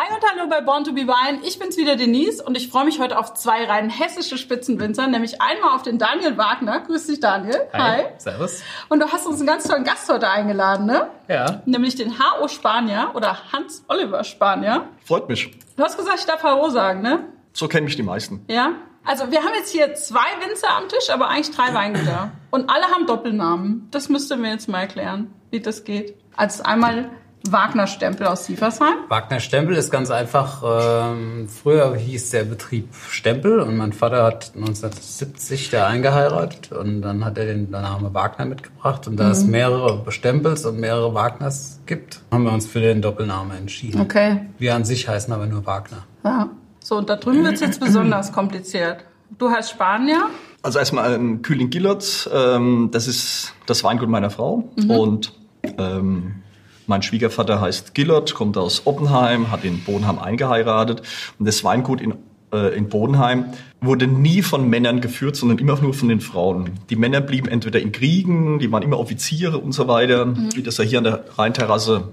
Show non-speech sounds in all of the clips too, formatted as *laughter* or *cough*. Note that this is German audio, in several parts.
Hi und hallo bei Born to be Wine. Ich bin's wieder Denise und ich freue mich heute auf zwei rein hessische Spitzenwinzer, nämlich einmal auf den Daniel Wagner. Grüß dich, Daniel. Hi. Servus. Und du hast uns einen ganz tollen Gast heute eingeladen, ne? Ja. Nämlich den H.O. Spanier oder Hans Oliver Spanier. Freut mich. Du hast gesagt, ich darf H.O. sagen, ne? So kennen mich die meisten. Ja. Also wir haben jetzt hier zwei Winzer am Tisch, aber eigentlich drei Weingüter. Und alle haben Doppelnamen. Das müsst ihr mir jetzt mal erklären, wie das geht. Als einmal Wagner Stempel aus Sieversheim. Wagner Stempel ist ganz einfach. Ähm, früher hieß der Betrieb Stempel und mein Vater hat 1970 da eingeheiratet und dann hat er den Namen Wagner mitgebracht und da es mehrere Stempels und mehrere Wagners gibt, haben wir uns für den Doppelnamen entschieden. Okay. Wir an sich heißen aber nur Wagner. Ja. So, und da drüben wird's jetzt besonders *clears throat* kompliziert. Du heißt Spanier. Also erstmal ein Kühling Gillert. Ähm, das ist das Weingut meiner Frau. Und ähm, mein Schwiegervater heißt Gillert, kommt aus Oppenheim, hat in Bodenheim eingeheiratet. Und das Weingut in, äh, in Bodenheim wurde nie von Männern geführt, sondern immer nur von den Frauen. Die Männer blieben entweder in Kriegen, die waren immer Offiziere und so weiter, wie das ja hier an der Rheinterrasse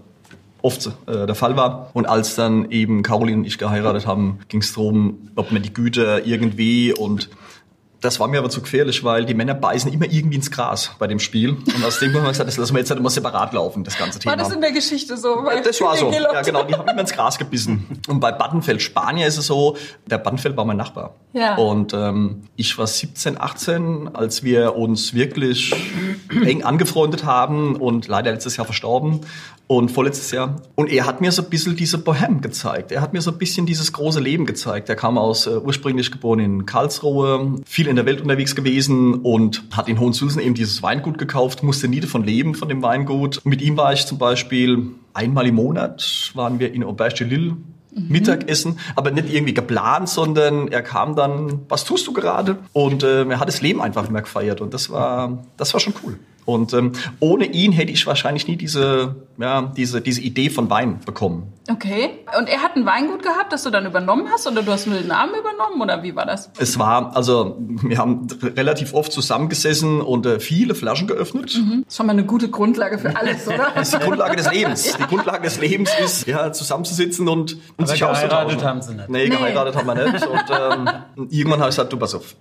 oft äh, der Fall war. Und als dann eben Caroline und ich geheiratet haben, ging es darum, ob man die Güter irgendwie und das war mir aber zu gefährlich, weil die Männer beißen immer irgendwie ins Gras bei dem Spiel. Und aus dem haben wir gesagt, das lassen wir jetzt halt immer separat laufen, das ganze Thema. War das in der Geschichte so? Bei Das war so. *laughs* Ja, genau. Die haben immer ins Gras gebissen. Und bei Battenfeld Spanier ist es so, der Battenfeld war mein Nachbar. Ja. Und ähm, ich war 17, 18, als wir uns wirklich eng angefreundet haben und leider letztes Jahr verstorben und vorletztes Jahr. Und er hat mir so ein bisschen diese Bohème gezeigt. Er hat mir so ein bisschen dieses große Leben gezeigt. Er kam aus, äh, ursprünglich geboren in Karlsruhe, viel in der Welt unterwegs gewesen und hat in Hohensulzen eben dieses Weingut gekauft, musste nie davon leben, von dem Weingut. Mit ihm war ich zum Beispiel einmal im Monat, waren wir in Auberge de Lille Mittagessen, aber nicht irgendwie geplant, sondern er kam dann, was tust du gerade? Und äh, er hat das Leben einfach immer gefeiert und das war, das war schon cool. Und ähm, ohne ihn hätte ich wahrscheinlich nie diese, ja, diese, diese Idee von Wein bekommen. Okay. Und er hat ein Weingut gehabt, das du dann übernommen hast? Oder du hast nur den Namen übernommen? Oder wie war das? Es war, also wir haben relativ oft zusammengesessen und äh, viele Flaschen geöffnet. Das ist schon mal eine gute Grundlage für alles, oder? *laughs* Das ist die Grundlage des Lebens. Die Grundlage des Lebens ist, ja, zusammenzusitzen und, und Aber sich geheiratet auszutauschen. haben sie nicht. Nee, Nee. geheiratet haben wir nicht. *laughs* Und ähm, irgendwann habe ich gesagt, du pass auf,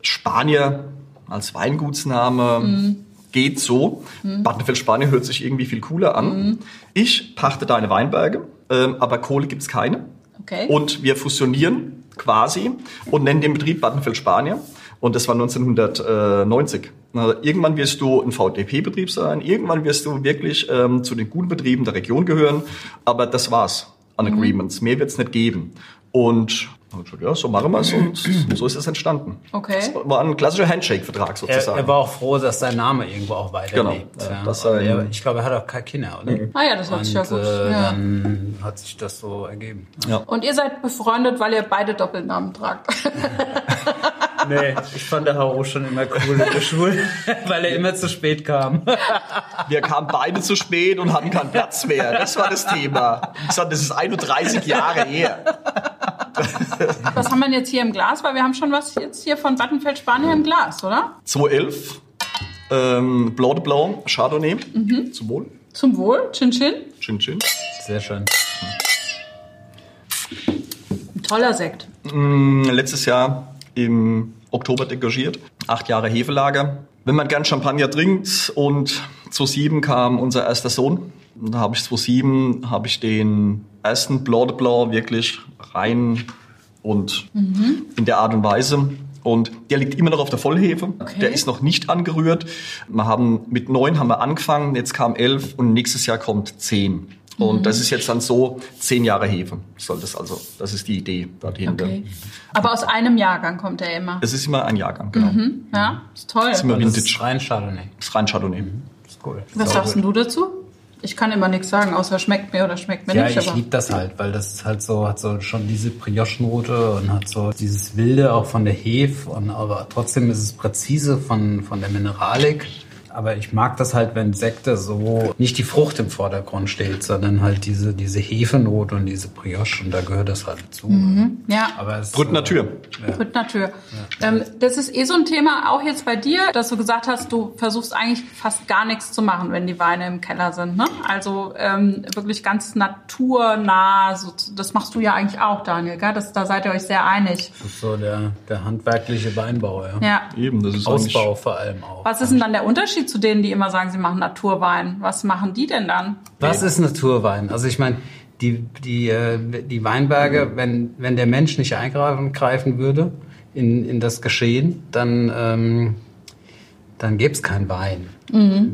Spanier als Weingutsname geht so. Battenfeld Spanier hört sich irgendwie viel cooler an. Ich pachte deine Weinberge, ähm, aber Kohle gibt's keine. Okay. Und wir fusionieren quasi und nennen den Betrieb Battenfeld Spanier. Und das war 1990. Also irgendwann wirst du ein VDP-Betrieb sein, irgendwann wirst du wirklich ähm, zu den guten Betrieben der Region gehören, aber das war's an Agreements. Mehr wird's nicht geben. Und ja, so machen wir's und *clears throat* so ist es entstanden. Okay. Das war ein klassischer Handshake-Vertrag Er, sozusagen. er war auch froh, dass sein Name irgendwo auch weiterlebt. Genau. Ja, Ja. das er, ich glaube, er hat auch keine Kinder, oder? Ah ja, das hört sich ja gut. äh, ja. dann hat sich das so ergeben. Und ihr seid befreundet, weil ihr beide Doppelnamen tragt. *laughs* *laughs* Nee, ich fand der Haro schon immer cool in der Schule, *laughs* weil er immer zu spät kam. *laughs* Wir kamen beide zu spät und hatten keinen Platz mehr. Das war das Thema. Ich sag, das ist 31 Jahre her. Was haben wir denn jetzt hier im Glas? Weil wir haben schon was jetzt hier von Battenfeld Spanier im Glas, oder? 211, ähm, Blanc de Blanc, Chardonnay. Zum Wohl. Zum Wohl. Chin Chin. Chin Chin. Sehr schön. Ein toller Sekt. Mm, Letztes Jahr im Oktober degagiert. Acht Jahre Hefelager. Wenn man gern Champagner trinkt und 2007 kam unser erster Sohn. Und Da habe ich 2007 habe ich den ersten Blanc de Blanc wirklich rein und in der Art und Weise. Und der liegt immer noch auf der Vollhefe. Okay. Der ist noch nicht angerührt. Wir haben mit neun haben wir angefangen, jetzt kam elf und nächstes Jahr kommt zehn. Und das ist jetzt dann so zehn Jahre Hefe. Soll das also, das ist die Idee dahinter. Okay. Aber aus einem Jahrgang kommt er immer. Es ist immer ein Jahrgang, genau. Ja, ist toll. ist immer Das Vintage. ist rein Chardonnay. Das ist rein Chardonnay. Das ist cool. Was sagst du dazu? Ich kann immer nichts sagen, außer schmeckt mir oder schmeckt mir Ja, nicht. ich aber liebe das halt, weil das ist halt so, hat so schon diese Brioche-Note und hat so dieses Wilde auch von der Hefe und aber trotzdem ist es präzise von, von der Mineralik. Aber ich mag das halt, wenn Sekte so nicht die Frucht im Vordergrund steht, sondern halt diese, diese Hefenote und diese Brioche und da gehört das halt dazu. Ja. Aber es, Brüt Natur. Ja. Mit Natur. Ähm, das ist eh so ein Thema, auch jetzt bei dir, dass du gesagt hast, du versuchst eigentlich fast gar nichts zu machen, wenn die Weine im Keller sind. Ne? Also ähm, wirklich ganz naturnah. So, das machst du ja eigentlich auch, Daniel. Gell? Das, da seid ihr euch sehr einig. Das ist so der, der handwerkliche Weinbau, ja. Ja. Eben, das ist Ausbau vor allem auch. Was ist denn dann der Unterschied zu denen, die immer sagen, sie machen Naturwein? Was machen die denn dann? Was ist Naturwein? Also ich meine, die, die, äh, die Weinberge, wenn, wenn der Mensch nicht eingreifen greifen würde in, in das Geschehen, dann, ähm, dann gäbe es keinen Wein.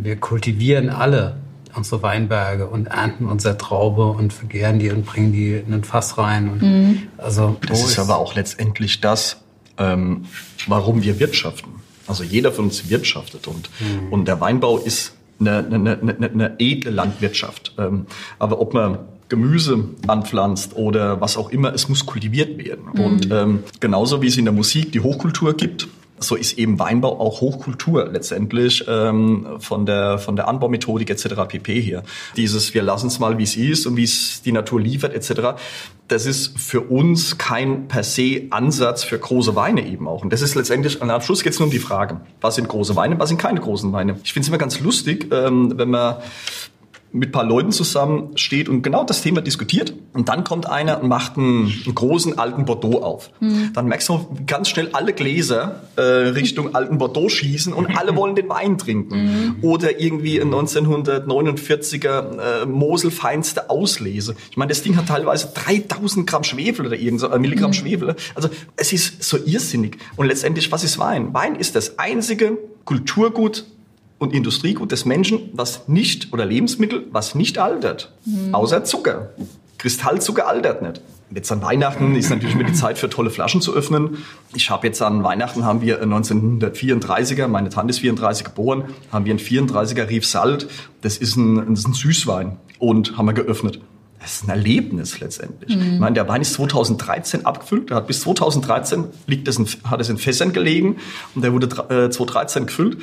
Wir kultivieren alle unsere Weinberge und ernten unsere Traube und vergären die und bringen die in ein Fass rein. Und Also Das ist aber auch letztendlich das, ähm, warum wir wirtschaften. Also jeder von uns wirtschaftet und, und der Weinbau ist eine, eine, eine, eine edle Landwirtschaft. Ähm, aber ob man Gemüse anpflanzt oder was auch immer, es muss kultiviert werden. Und ähm, genauso wie es in der Musik die Hochkultur gibt, so ist eben Weinbau auch Hochkultur letztendlich ähm, von der von der Anbaumethodik etc. pp. hier. Dieses wir lassen es mal wie es ist und wie es die Natur liefert etc. Das ist für uns kein per se Ansatz für große Weine eben auch. Und das ist letztendlich am Schluss geht es nur um die Frage, was sind große Weine, was sind keine großen Weine. Ich finde es immer ganz lustig, ähm, wenn man mit ein paar Leuten zusammen steht und genau das Thema diskutiert. Und dann kommt einer und macht einen, einen großen alten Bordeaux auf. Dann merkst du ganz schnell alle Gläser äh, Richtung alten Bordeaux schießen und alle wollen den Wein trinken. Oder irgendwie ein 1949er äh, Mosel feinste Auslese. Ich meine, das Ding hat teilweise 3000 Gramm Schwefel oder irgend so, äh, Milligramm Schwefel. Also es ist so irrsinnig. Und letztendlich, was ist Wein? Wein ist das einzige Kulturgut, und Industriegut des Menschen, was nicht, oder Lebensmittel, was nicht altert. Außer Zucker. Kristallzucker altert nicht. Jetzt an Weihnachten ist natürlich immer die Zeit für tolle Flaschen zu öffnen. Ich habe jetzt an Weihnachten haben wir 1934er, meine Tante ist 34 geboren, haben wir einen 34er Rief Salt. Das ist ein, das ist ein Süßwein und haben wir geöffnet. Das ist ein Erlebnis letztendlich. Ich meine, der Wein ist 2013 abgefüllt. Der hat bis 2013 liegt das in, hat es in Fässern gelegen und der wurde äh, 2013 gefüllt.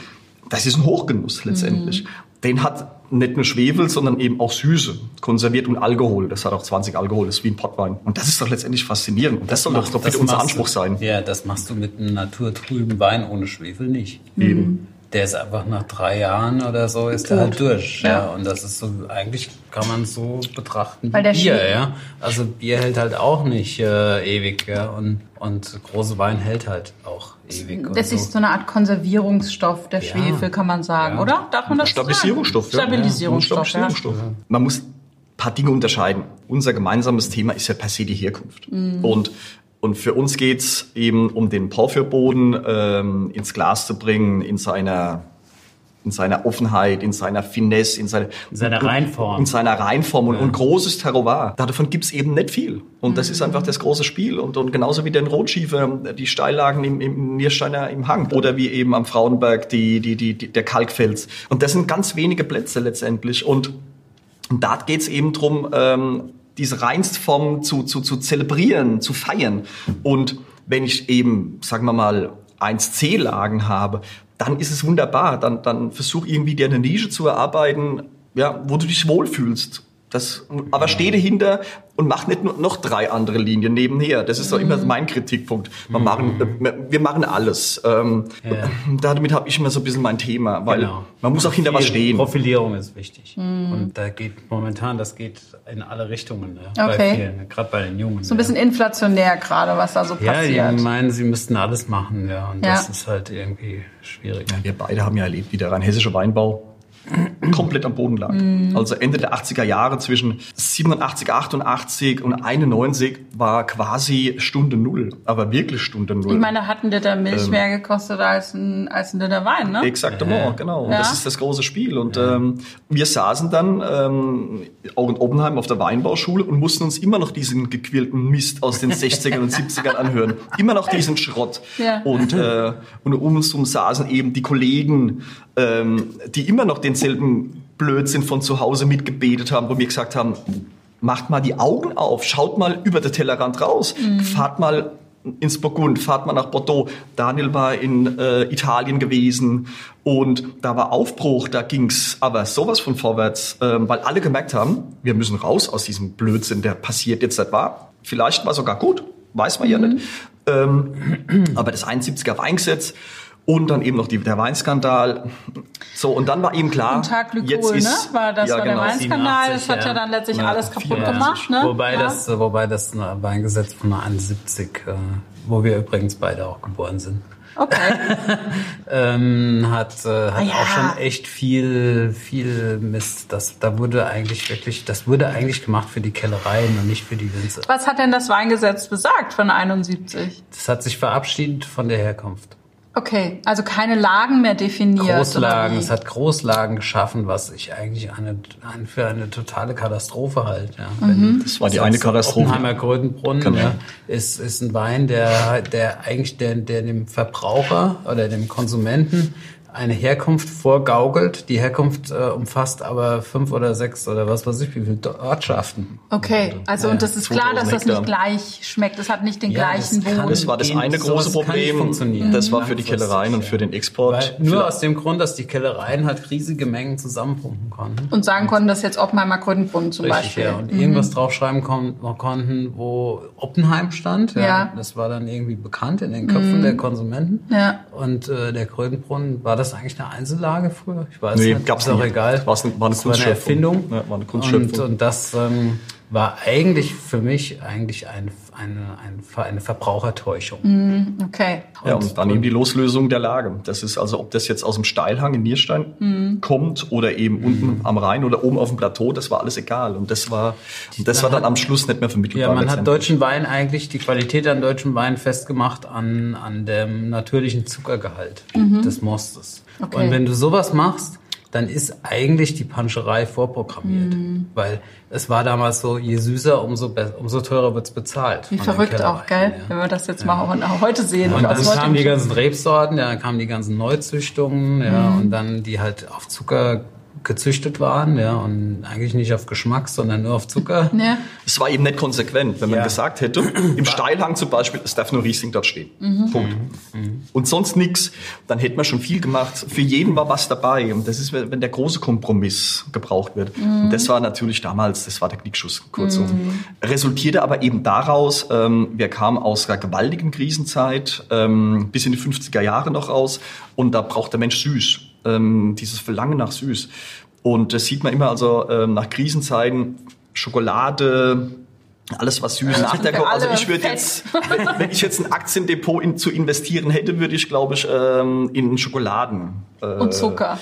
Das ist ein Hochgenuss letztendlich. Den hat nicht nur Schwefel, sondern eben auch Süße, konserviert und Alkohol. Das hat auch 20 Alkohol, das ist wie ein Pottwein. Und das ist doch letztendlich faszinierend. Und das, soll doch, doch bitte unser Anspruch du, sein. Ja, das machst du mit einem naturtrüben Wein ohne Schwefel nicht. Eben. Der ist einfach nach drei Jahren oder so ist der halt durch. Ja. Und das ist so, eigentlich kann man es so betrachten Weil wie der Bier, Schwe- ja. Also Bier hält halt auch nicht äh, ewig, ja. Und, und große Wein hält halt auch ewig. Das ist so eine Art Konservierungsstoff, der Ja. Schwefel, kann man sagen, Ja. oder? Darf man das so Stabilisierungsstoff. sagen? Stabilisierungsstoff, Ja, Stabilisierungsstoff. Man muss ein paar Dinge unterscheiden. Unser gemeinsames Thema ist ja per se die Herkunft. Und, und für uns geht's eben um den Porphyrboden ähm, ins Glas zu bringen, in seiner in seiner Offenheit, in seiner Finesse, in, seine, In seiner Reinform. In seiner Reinform und, und großes Terroir. Davon gibt's eben nicht viel. Und das ist einfach das große Spiel. Und, und genauso wie den Rotschiefer, die Steillagen im, im Niersteiner im Hang. Oder wie eben am Frauenberg die, die, die, die, der Kalkfels. Und das sind ganz wenige Plätze letztendlich. Und, und da geht's eben drum, ähm, diese Reinstform zu, zu, zu zelebrieren, zu feiern. Und wenn ich eben, sagen wir mal, 1C-Lagen habe, dann ist es wunderbar. Dann, dann versuch irgendwie dir eine Nische zu erarbeiten, ja, wo du dich wohlfühlst. Das, aber steh dahinter und mach nicht nur noch drei andere Linien nebenher. Das ist doch immer mein Kritikpunkt. Wir machen, äh, wir machen alles. Ähm, Ja. Damit habe ich immer so ein bisschen mein Thema, weil Genau. man muss auch hinter was stehen. Profilierung ist wichtig. Mhm. Und da geht momentan, das geht in alle Richtungen. Ja, Okay. Bei vielen, gerade bei den Jungen. So ein bisschen inflationär gerade, was da so ja, passiert. die meinen, sie müssten alles machen. Ja, und Ja. das ist halt irgendwie schwierig. Wir beide haben ja erlebt, wie der rheinhessische Weinbau komplett am Boden lag. Mhm. Also Ende der 80er Jahre zwischen 87, 88 und 91 war quasi Stunde Null, aber wirklich Stunde Null. ich meine, da hat ein Liter Milch Ähm. mehr gekostet als ein, als ein Liter Wein, ne? Exaktement, genau. Und Ja. das ist das große Spiel. Und ähm, wir saßen dann ähm, auch in Oppenheim auf der Weinbauschule und mussten uns immer noch diesen gequälten Mist aus den 60ern und 70ern anhören. Immer noch diesen Schrott. Ja. Und, äh, und um uns herum saßen eben die Kollegen, ähm, die immer noch denselben Blödsinn von zu Hause mitgebetet haben, wo wir gesagt haben, macht mal die Augen auf, schaut mal über den Tellerrand raus, fahrt mal ins Burgund, fahrt mal nach Bordeaux. Daniel war in äh, Italien gewesen und da war Aufbruch, da ging's aber sowas von vorwärts, ähm, weil alle gemerkt haben, wir müssen raus aus diesem Blödsinn, der passiert jetzt etwa. Vielleicht war sogar gut, weiß man ja Mhm. nicht. Ähm, aber das 71er Weingesetz und dann eben noch die, der Weinskandal. So, und dann war eben klar, Und Tag jetzt Glykol, ne? ist, War das ja, war der genau. Weinskandal, das 87, hat ja dann letztlich Ja, alles kaputt 84. gemacht, ne? Wobei, ja. das, äh, wobei das ein Weingesetz von 71, äh, wo wir übrigens beide auch geboren sind, Okay. *laughs* ähm, hat, äh, hat Ah, ja. auch schon echt viel, viel Mist. Das, da wurde eigentlich wirklich, das wurde eigentlich gemacht für die Kellereien und nicht für die Winzer. Was hat denn das Weingesetz besagt von 71? Das hat sich verabschiedet von der Herkunft. Okay, also keine Lagen mehr definiert. Großlagen, es hat Großlagen geschaffen, was ich eigentlich eine, eine, für eine totale Katastrophe halte. Ja. Mhm. Das war die eine Katastrophe. Oppenheimer Grödenbrunnen Genau. ja, ist, ist ein Wein, der, der eigentlich der, der dem Verbraucher oder dem Konsumenten eine Herkunft vorgaukelt. Die Herkunft äh, umfasst aber fünf oder sechs oder was weiß ich, wie viele Ortschaften. Okay, also und das ist klar, dass 2000 das nicht gleich schmeckt. Es hat nicht den Ja, gleichen das kann- Boden. Das war das eine große Problem. Das war für die Kellereien und ja. für den Export. Weil, nur aus dem Grund, dass die Kellereien halt riesige Mengen zusammenpumpen konnten. und sagen konnten, dass jetzt Oppenheimer Gründenbrunnen zum Richtig, Beispiel. ja. Und irgendwas draufschreiben kon konnten, wo Oppenheim stand. Ja. Ja. Das war dann irgendwie bekannt in den Köpfen der Konsumenten. Ja. Und äh, der Krötenbrunnen, war das eigentlich eine Einzellage früher? Ich weiß Nee, nicht. gab's ist auch nie. egal. War's eine- war eine das war eine. Erfindung. Ja, war eine Kunstschöpfung. Und, und das ähm, war eigentlich für mich eigentlich ein, eine, ein, eine Verbrauchertäuschung. Okay. Ja, und dann eben die Loslösung der Lage. Das ist also, ob das jetzt aus dem Steilhang in Nierstein kommt oder eben unten am Rhein oder oben auf dem Plateau, das war alles egal. Und das war, das war dann am Schluss nicht mehr vermittelbar. Ja, man hat deutschen Wein eigentlich, die Qualität an deutschen Wein festgemacht an, an dem natürlichen Zuckergehalt des Mostes. Okay. Und wenn du sowas machst, dann ist eigentlich die Panscherei vorprogrammiert. Weil es war damals so, je süßer, umso, umso teurer wird's bezahlt. Wie verrückt auch, gell? ja. Wenn wir das jetzt mal auch heute sehen. Und aus dann kamen die ganzen Rebsorten, ja, dann kamen die ganzen Neuzüchtungen, ja, und dann die halt auf Zucker gezüchtet waren, ja, und eigentlich nicht auf Geschmack, sondern nur auf Zucker. *laughs* Ja. Es war eben nicht konsequent, wenn man Ja. gesagt hätte, im Steilhang zum Beispiel, es darf nur Riesling dort stehen. Punkt. Und sonst nichts, dann hätte man schon viel gemacht. Für jeden war was dabei. Und das ist, wenn der große Kompromiss gebraucht wird. Und das war natürlich damals, das war der Knickschuss, kurzum. Resultierte aber eben daraus, ähm, wir kamen aus einer gewaltigen Krisenzeit, ähm, bis in die 50er Jahre noch raus. Und da braucht der Mensch süß. Ähm, dieses Verlangen nach süß. Und das sieht man immer also ähm, nach Krisenzeiten, Schokolade, alles was süß nach der Also ich würde jetzt, wenn, wenn ich jetzt ein Aktiendepot in, zu investieren hätte, würde ich, glaube ich, ähm, in Schokoladen. Äh, Und Zucker.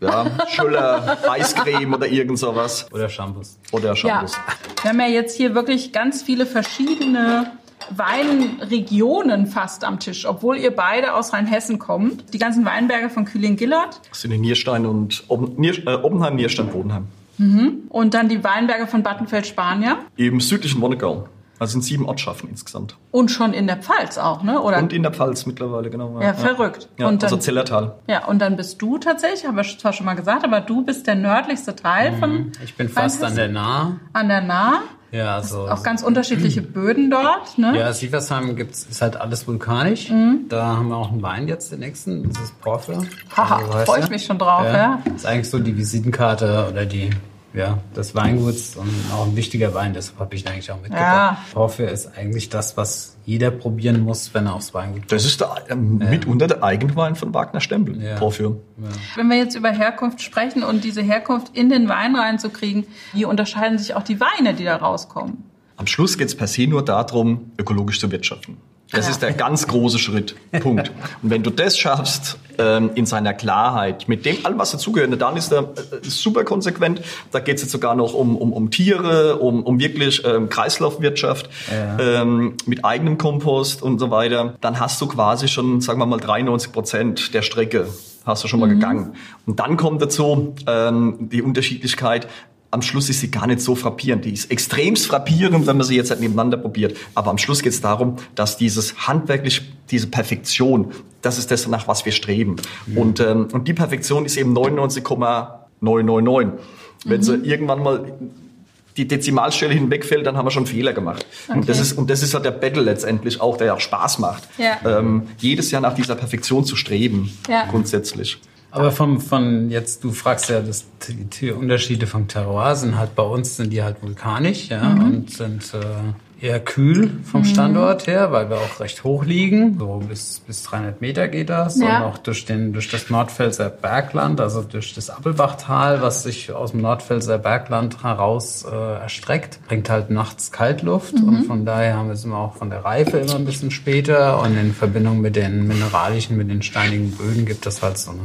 Ja, Schüller, Eiscreme oder irgend sowas. Oder Shampoos. Oder Ja. Shampoos. Wir haben ja jetzt hier wirklich ganz viele verschiedene Weinregionen fast am Tisch, obwohl ihr beide aus Rheinhessen kommt. Die ganzen Weinberge von Kühling-Gillert Das sind die Nierstein und Nier, äh, Oppenheim, Nierstein, Bodenheim. und dann die Weinberge von Battenfeld-Spanier Im südlichen Wonnegau. Also sind sieben Ortschaften insgesamt. und schon in der Pfalz auch, ne? Oder? Und in der Pfalz mittlerweile, genau. ja, verrückt. Ja, und dann, also Zellertal. ja, und dann bist du tatsächlich, haben wir zwar schon mal gesagt, aber du bist der nördlichste Teil von Mhm. Ich bin fast an der Nahe. an der Nahe. Ja, also. Auch ganz unterschiedliche *clears throat* Böden dort, ne? Ja, Sieversheim gibt's, ist halt alles vulkanisch. Da haben wir auch einen Wein jetzt, den nächsten. Das ist Porphyr. Haha, Also, weißt freu du? ich mich schon drauf, ja. Ist eigentlich so die Visitenkarte oder die, ja, des Weinguts und auch ein wichtiger Wein, deshalb habe ich ihn eigentlich auch mitgebracht. Ja. Porphyr ist eigentlich das, was jeder probieren muss, wenn er aufs Weingut kommt. Das ist der, ähm, mitunter der Eigenwein von Wagner Stempel. Ja. Porphyr. Wenn wir jetzt über Herkunft sprechen und diese Herkunft in den Wein reinzukriegen, wie unterscheiden sich auch die Weine, die da rauskommen? Am Schluss geht es per se nur darum, ökologisch zu wirtschaften. Das Ja. ist der ganz große Schritt. Punkt. Und wenn du das schaffst, ähm, in seiner Klarheit, mit dem allem, was dazugehört, dann ist er äh, super konsequent. Da geht es jetzt sogar noch um, um, um Tiere, um, um wirklich ähm, Kreislaufwirtschaft, ähm, mit eigenem Kompost und so weiter. Dann hast du quasi schon, sagen wir mal, 93 Prozent der Strecke hast du schon mal gegangen. Und dann kommt dazu ähm, die Unterschiedlichkeit, am Schluss ist sie gar nicht so frappierend. Die ist extremst frappierend, wenn man sie jetzt halt nebeneinander probiert. Aber am Schluss geht es darum, dass dieses handwerklich, diese Perfektion, das ist das, nach was wir streben. Und, ähm, und die Perfektion ist eben 99,999. Wenn sie irgendwann mal die Dezimalstelle hinwegfällt, dann haben wir schon Fehler gemacht. Okay. Und das ist und das ist halt der Battle letztendlich auch, der ja auch Spaß macht. Ja. Ähm, jedes Jahr nach dieser Perfektion zu streben, ja. grundsätzlich. Aber vom, von jetzt, du fragst ja, das, die, die Unterschiede vom Terroir sind halt bei uns sind die halt vulkanisch, ja, mhm. und sind äh, eher kühl vom mhm. Standort her, weil wir auch recht hoch liegen, so bis bis 300 Meter geht das, ja. und auch durch den durch das Nordpfälzer Bergland, also durch das Appelbachtal, was sich aus dem Nordpfälzer Bergland heraus äh, erstreckt, bringt halt nachts Kaltluft mhm. und von daher haben wir es immer auch von der Reife immer ein bisschen später und in Verbindung mit den mineralischen, mit den steinigen Böden gibt es halt so eine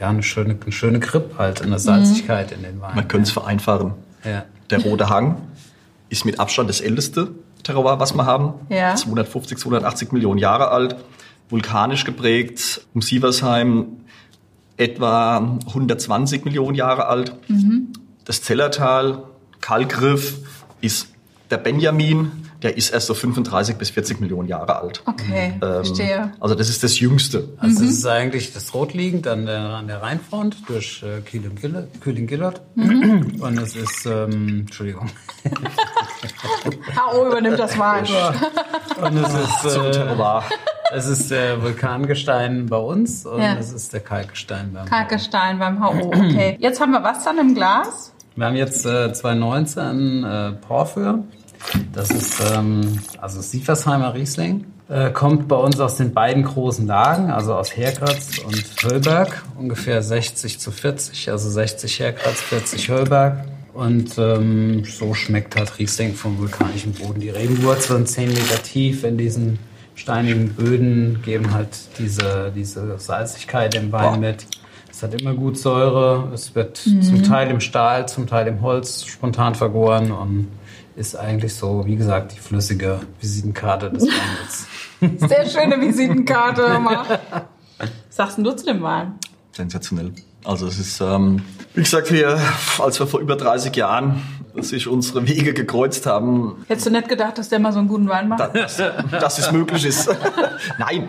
ja, eine schöne, eine schöne Grip halt, eine Salzigkeit mhm. in den Wein. Man könnte es vereinfachen. Ja. Der Rote Hang ist mit Abstand das älteste Terroir, was wir haben. Ja. 250, 280 Millionen Jahre alt, vulkanisch geprägt. Um Sieversheim etwa 120 Millionen Jahre alt. Mhm. Das Zellertal, Kalkriff, ist der Benjamin, der ist erst so 35 bis 40 Millionen Jahre alt. Okay, ähm, verstehe. Also das ist das Jüngste. Also mhm. das ist eigentlich das Rotliegend an der, an der Rheinfront durch äh, Kühling-Gillert. Mhm. Und es ist, ähm, Entschuldigung. *laughs* HO übernimmt das mal. Und es ist, äh, es ist der Vulkangestein bei uns und ja. es ist der Kalkgestein beim Kalkgestein beim HO, okay. Jetzt haben wir was dann im Glas? Wir haben jetzt äh, 2019 äh, Porphyr. Das ist ähm, also Siefersheimer Riesling. Äh, kommt bei uns aus den beiden großen Lagen, also aus Herkratz und Höllberg, ungefähr 60 zu 40, also 60 Herkratz, 40 Höllberg. Und ähm, so schmeckt halt Riesling vom vulkanischen Boden. Die Regenwurzeln 10 Meter tief in diesen steinigen Böden geben halt diese, diese Salzigkeit im Wein Boah. mit. Es hat immer gut Säure. Es wird mhm. zum Teil im Stahl, zum Teil im Holz spontan vergoren und ist eigentlich so, wie gesagt, die flüssige Visitenkarte des Weines. Sehr schöne Visitenkarte. *laughs* Was sagst du zu dem Wein? Sensationell. Also es ist, ähm, wie gesagt, wir, als wir vor über 30 Jahren sich unsere Wege gekreuzt haben. Hättest du nicht gedacht, dass der mal so einen guten Wein macht? Dass, dass es möglich ist. *laughs* Nein,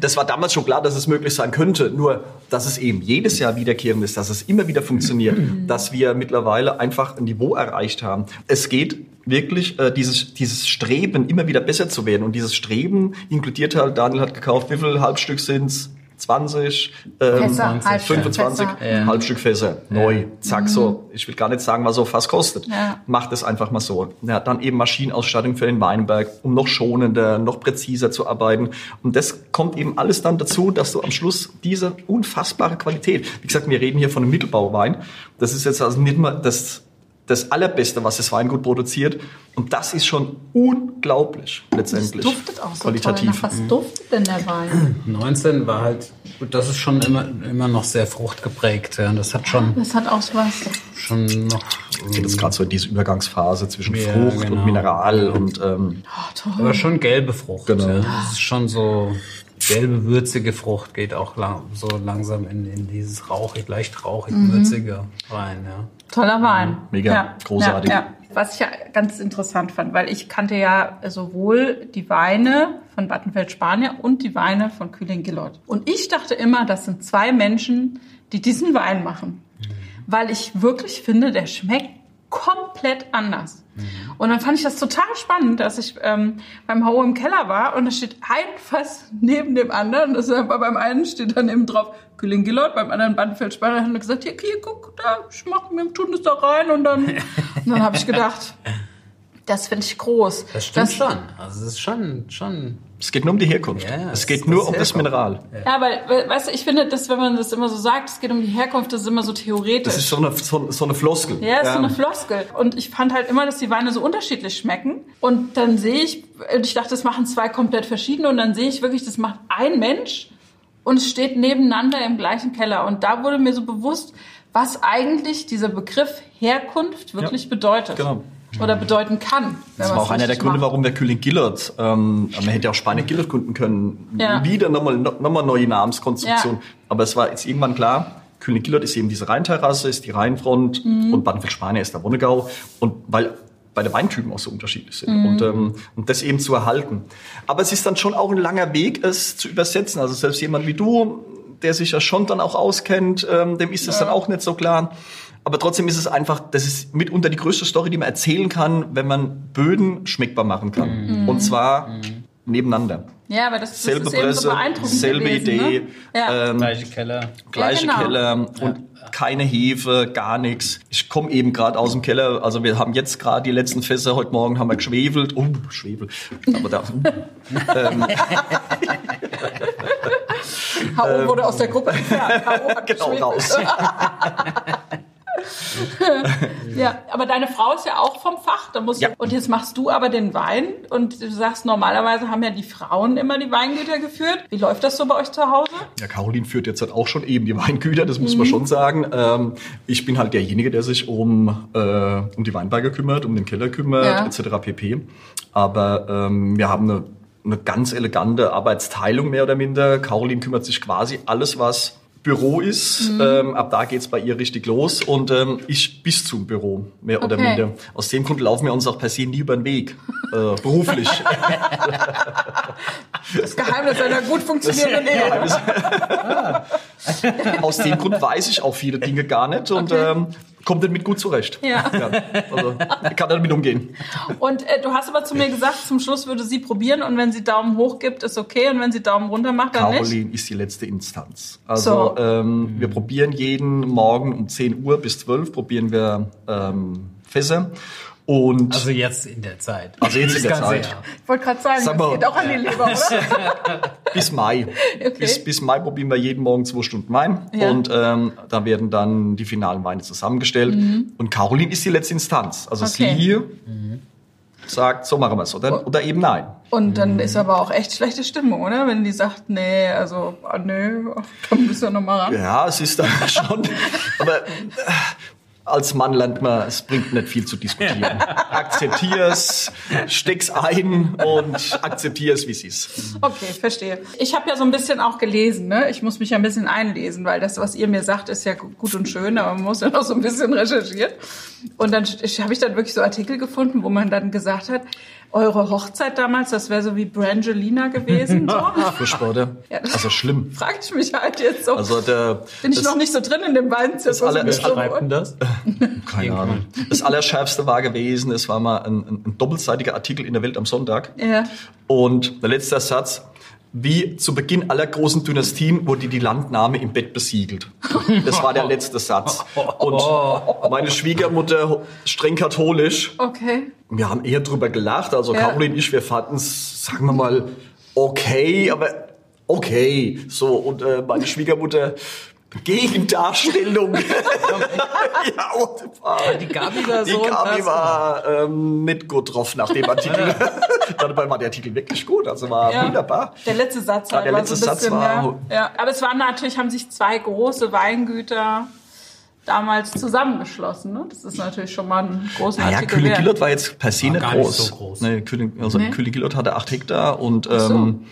das war damals schon klar, dass es möglich sein könnte. Nur, dass es eben jedes Jahr wiederkehrend ist, dass es immer wieder funktioniert, mhm. dass wir mittlerweile einfach ein Niveau erreicht haben. Es geht wirklich äh, dieses, dieses Streben, immer wieder besser zu werden. Und dieses Streben inkludiert halt, Daniel hat gekauft, wie viel Halbstück sind's? 20, ähm, Fässer, 20 25 Fässer. Halbstück Fässer, neu, zack, mhm. so. Ich will gar nicht sagen, was so fast kostet. Ja. Macht es einfach mal so. Ja, dann eben Maschinenausstattung für den Weinberg, um noch schonender, noch präziser zu arbeiten. Und das kommt eben alles dann dazu, dass du am Schluss diese unfassbare Qualität, wie gesagt, wir reden hier von einem Mittelbauwein. Das ist jetzt also nicht mal das das Allerbeste, was das Weingut produziert. Und das ist schon unglaublich letztendlich. Das duftet auch so qualitativ. Toll. Nach was duftet denn der Wein? *clears throat* 19 war halt, das ist schon immer, immer noch sehr fruchtgeprägt. Ja. Das hat schon. Das hat auch was. Schon noch. Geht jetzt gerade so in diese Übergangsphase zwischen ja, Frucht genau. und Mineral und. Ähm, oh, Aber schon gelbe Frucht. Genau. Ja. Das ist schon so gelbe, würzige Frucht geht auch lang, so langsam in, in dieses rauchig, leicht rauchig, mhm. würzige rein. Ja. Toller Wein. Mhm. Mega, ja, großartig. Ja, ja. Was ich ja ganz interessant fand, weil ich kannte ja sowohl die Weine von Battenfeld Spanier und die Weine von Kühling Gillot. Und ich dachte immer, das sind zwei Menschen, die diesen Wein machen. Mhm. Weil ich wirklich finde, der schmeckt komplett anders. Und dann fand ich das total spannend, dass ich ähm, beim Hau im Keller war und da steht ein Fass neben dem anderen. Das ist, beim einen steht dann eben drauf Kühling Gillot, beim anderen Bandfeld Spanner haben gesagt, hier, hier, guck, da, ich mach mir, tun das da rein und dann, *laughs* und dann habe ich gedacht, das finde ich groß. Das stimmt das, schon. Also es ist schon, schon es geht nur um die Herkunft. Ja, es geht nur um das Mineral. Ja, weil, weißt du, ich finde, dass wenn man das immer so sagt, es geht um die Herkunft, das ist immer so theoretisch. Das ist so eine, so, so eine Floskel. Ja, ist so eine Floskel. Und ich fand halt immer, dass die Weine so unterschiedlich schmecken. Und dann sehe ich, ich dachte, das machen zwei komplett verschiedene. Und dann sehe ich wirklich, das macht ein Mensch und es steht nebeneinander im gleichen Keller. Und da wurde mir so bewusst, was eigentlich dieser Begriff Herkunft wirklich ja, bedeutet. Genau oder bedeuten kann. Das war auch einer der Gründe, macht. warum wir Kühling Gillert, ähm, man hätte auch Spanien Gillert gründen können, ja. wieder nochmal nochmal neue Namenskonstruktion. Ja. Aber es war jetzt irgendwann klar, Kühling Gillert ist eben diese Rheinterrasse, ist die Rheinfront mhm. und Badenfeld Spanier ist der Wonnegau. Und weil beide Weintypen auch so unterschiedlich sind mhm. und, ähm, und das eben zu erhalten. Aber es ist dann schon auch ein langer Weg, es zu übersetzen. Also selbst jemand wie du, der sich ja schon dann auch auskennt, ähm, dem ist es ja. dann auch nicht so klar. Aber trotzdem ist es einfach, das ist mitunter die größte Story, die man erzählen kann, wenn man Böden schmeckbar machen kann. Und zwar nebeneinander. Ja, aber das, das Selbe ist eben Presse, so beeindruckend selbe gewesen, Idee, Ne? Ja. ähm, Gleiche Keller. gleiche Ja, genau. Keller und keine Hefe, gar nichts. Ich komme eben gerade aus dem Keller, also wir haben jetzt gerade die letzten Fässer, heute Morgen haben wir geschwefelt. Oh, Schwefel. Aber da, *laughs* ähm, H.O. wurde aus der Gruppe *laughs* entfernt. H.O. hat genau, raus. *laughs* *laughs* Ja, aber deine Frau ist ja auch vom Fach. Da muss Ja. Und jetzt machst du aber den Wein und du sagst, normalerweise haben ja die Frauen immer die Weingüter geführt. Wie läuft das so bei euch zu Hause? Ja, Caroline führt jetzt halt auch schon eben die Weingüter, das muss man schon sagen. Ähm, ich bin halt derjenige, der sich um, äh, um die Weinberge kümmert, um den Keller kümmert, Ja. etc. pp. Aber ähm, wir haben eine, eine ganz elegante Arbeitsteilung mehr oder minder. Caroline kümmert sich quasi alles, was Büro ist. Ähm, ab da geht's bei ihr richtig los und ähm, ich bis zum Büro, mehr oder Okay. minder. Aus dem Grund laufen wir uns auch per se nie über den Weg, äh, beruflich. *laughs* Das Geheimnis einer gut funktionierenden Ehe. *laughs* Aus dem Grund weiß ich auch viele Dinge gar nicht und Okay. ähm, kommt damit gut zurecht. Ja. also ich kann damit umgehen. Und äh, du hast aber zu mir gesagt, zum Schluss würde sie probieren und wenn sie Daumen hoch gibt, ist okay und wenn sie Daumen runter macht, dann nicht. Caroline ist die letzte Instanz. Also So. ähm, wir probieren jeden Morgen um 10 Uhr bis 12 probieren wir ähm, Fässer. Und Also jetzt in der Zeit. Also jetzt in Das der Zeit. Jahr. Ich wollte gerade sagen, Sag das mal. geht auch an die Leber, oder? *laughs* bis Mai. Okay. Bis, bis Mai probieren wir jeden Morgen zwei Stunden Wein. Ja. Und ähm, da werden dann die finalen Weine zusammengestellt. Und Caroline ist die letzte Instanz. Also Mhm. Okay. sie sagt, so machen wir es. Oder, oder eben nein. Und dann ist aber auch echt schlechte Stimmung, oder? Wenn die sagt, nee, also, ah, nee, ach, *laughs* da müssen wir noch mal ran. Ja, es ist dann *laughs* schon. Aber äh, als Mann lernt man, es bringt nicht viel zu diskutieren. *laughs* Akzeptier's, steck's ein und akzeptier's, wie es ist. Okay, verstehe. Ich habe ja so ein bisschen auch gelesen, ne? Ich muss mich ja ein bisschen einlesen, weil das, was ihr mir sagt, ist ja gu- gut und schön, aber man muss ja noch so ein bisschen recherchieren. Und dann habe ich dann wirklich so Artikel gefunden, wo man dann gesagt hat, eure Hochzeit damals, das wäre so wie Brangelina gewesen. *laughs* So. Furchtbar, oder? Ja, das- Also schlimm. Frag ich mich halt jetzt so. Also der, Bin ich das- noch nicht so drin in dem Weinzirkus. so. Schreibt denn das? *laughs* Keine Ahnung. Das Allerschärfste war gewesen, es war mal ein, ein, ein doppelseitiger Artikel in der Welt am Sonntag. Ja. Und der letzte Satz, wie zu Beginn aller großen Dynastien wurde die Landnahme im Bett besiegelt. Das war der letzte Satz. Und meine Schwiegermutter, streng katholisch, Okay. wir haben eher drüber gelacht. Also Ja. Caroline und ich, wir fanden es, sagen wir mal, okay, aber okay. So, und äh, meine Schwiegermutter, Gegendarstellung. *laughs* ja, war, Die Gabi war die so. Gabi das- war ähm, nicht gut drauf nach dem Artikel. Dabei *laughs* war der Artikel wirklich gut, also war Ja. wunderbar. Der letzte Satz Ja, halt der war letzte so ein Satz bisschen, war- ja, ja. Aber es waren natürlich, haben sich zwei große Weingüter damals zusammengeschlossen. Ne? Das ist natürlich schon mal ein großer Naja, Artikel Kühle wert. Gillot war jetzt per se nicht gar nicht groß. so groß. Nee, Kühle, also Nee. Kühle Gillot hatte acht Hektar und so. ähm,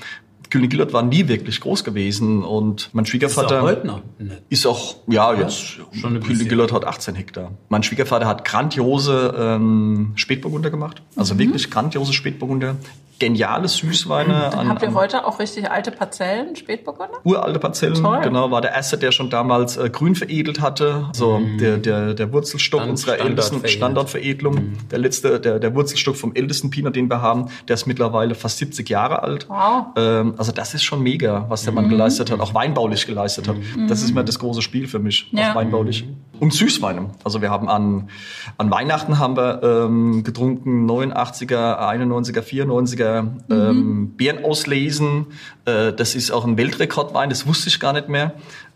Kühle Gillot war nie wirklich groß gewesen und mein Ist Schwiegervater auch heute noch. nicht. ist auch, ja, jetzt, schon. Gillot hat 18 Hektar. Mein Schwiegervater hat grandiose ähm, Spätburgunder gemacht, also wirklich grandiose Spätburgunder. Geniale Süßweine. Dann an, habt ihr heute auch richtig alte Parzellen, Spätburgunder? uralte Parzellen, Toll. genau, war der erste, der schon damals äh, grün veredelt hatte. So der, der, der Wurzelstock Stand- unserer Standard ältesten veredelt. Standardveredelung. Der letzte, der, der Wurzelstock vom ältesten Pinot, den wir haben, der ist mittlerweile fast 70 Jahre alt. Wow. Ähm, also das ist schon mega, was der Mann Mhm. geleistet hat, auch weinbaulich geleistet hat. Das ist immer das große Spiel für mich, Ja. auch weinbaulich. Und Süßweine. Also wir haben an, an Weihnachten haben wir ähm, getrunken 89er, 91er, 94er ähm, Beeren auslesen. Äh, das ist auch ein Weltrekordwein, das wusste ich gar nicht mehr.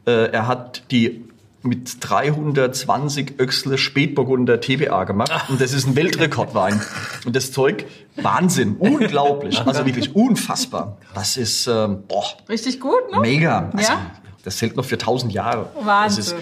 Äh, er hat die mit 320 Öchsle Spätburgunder TBA gemacht. Und das ist ein Weltrekordwein. Und das Zeug, Wahnsinn, *laughs* unglaublich. Also wirklich unfassbar. Das ist, ähm, boah, Richtig gut, ne? mega. Also, Ja? Das hält noch für 1000 Jahre. Wahnsinn.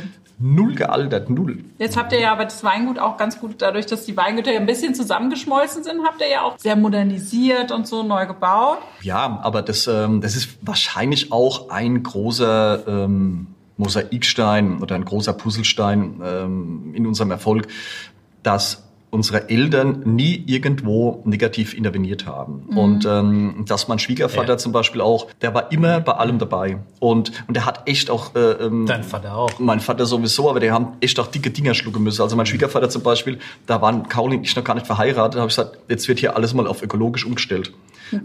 Null gealtert, null. Jetzt habt ihr ja aber das Weingut auch ganz gut, dadurch, dass die Weingüter ja ein bisschen zusammengeschmolzen sind, habt ihr ja auch sehr modernisiert und so neu gebaut. Ja, aber das, ähm, das ist wahrscheinlich auch ein großer ähm, Mosaikstein oder ein großer Puzzlestein ähm, in unserem Erfolg, dass unsere Eltern nie irgendwo negativ interveniert haben. Mhm. Und ähm, dass mein Schwiegervater ja. zum Beispiel auch, der war immer bei allem dabei. Und, und der hat echt auch... Äh, ähm, Dein Vater auch. Mein Vater sowieso, aber der haben echt auch dicke Dinger schlucken müssen. Also mein Schwiegervater zum Beispiel, da waren Kaulin und ich noch gar nicht verheiratet, habe ich gesagt, jetzt wird hier alles mal auf ökologisch umgestellt.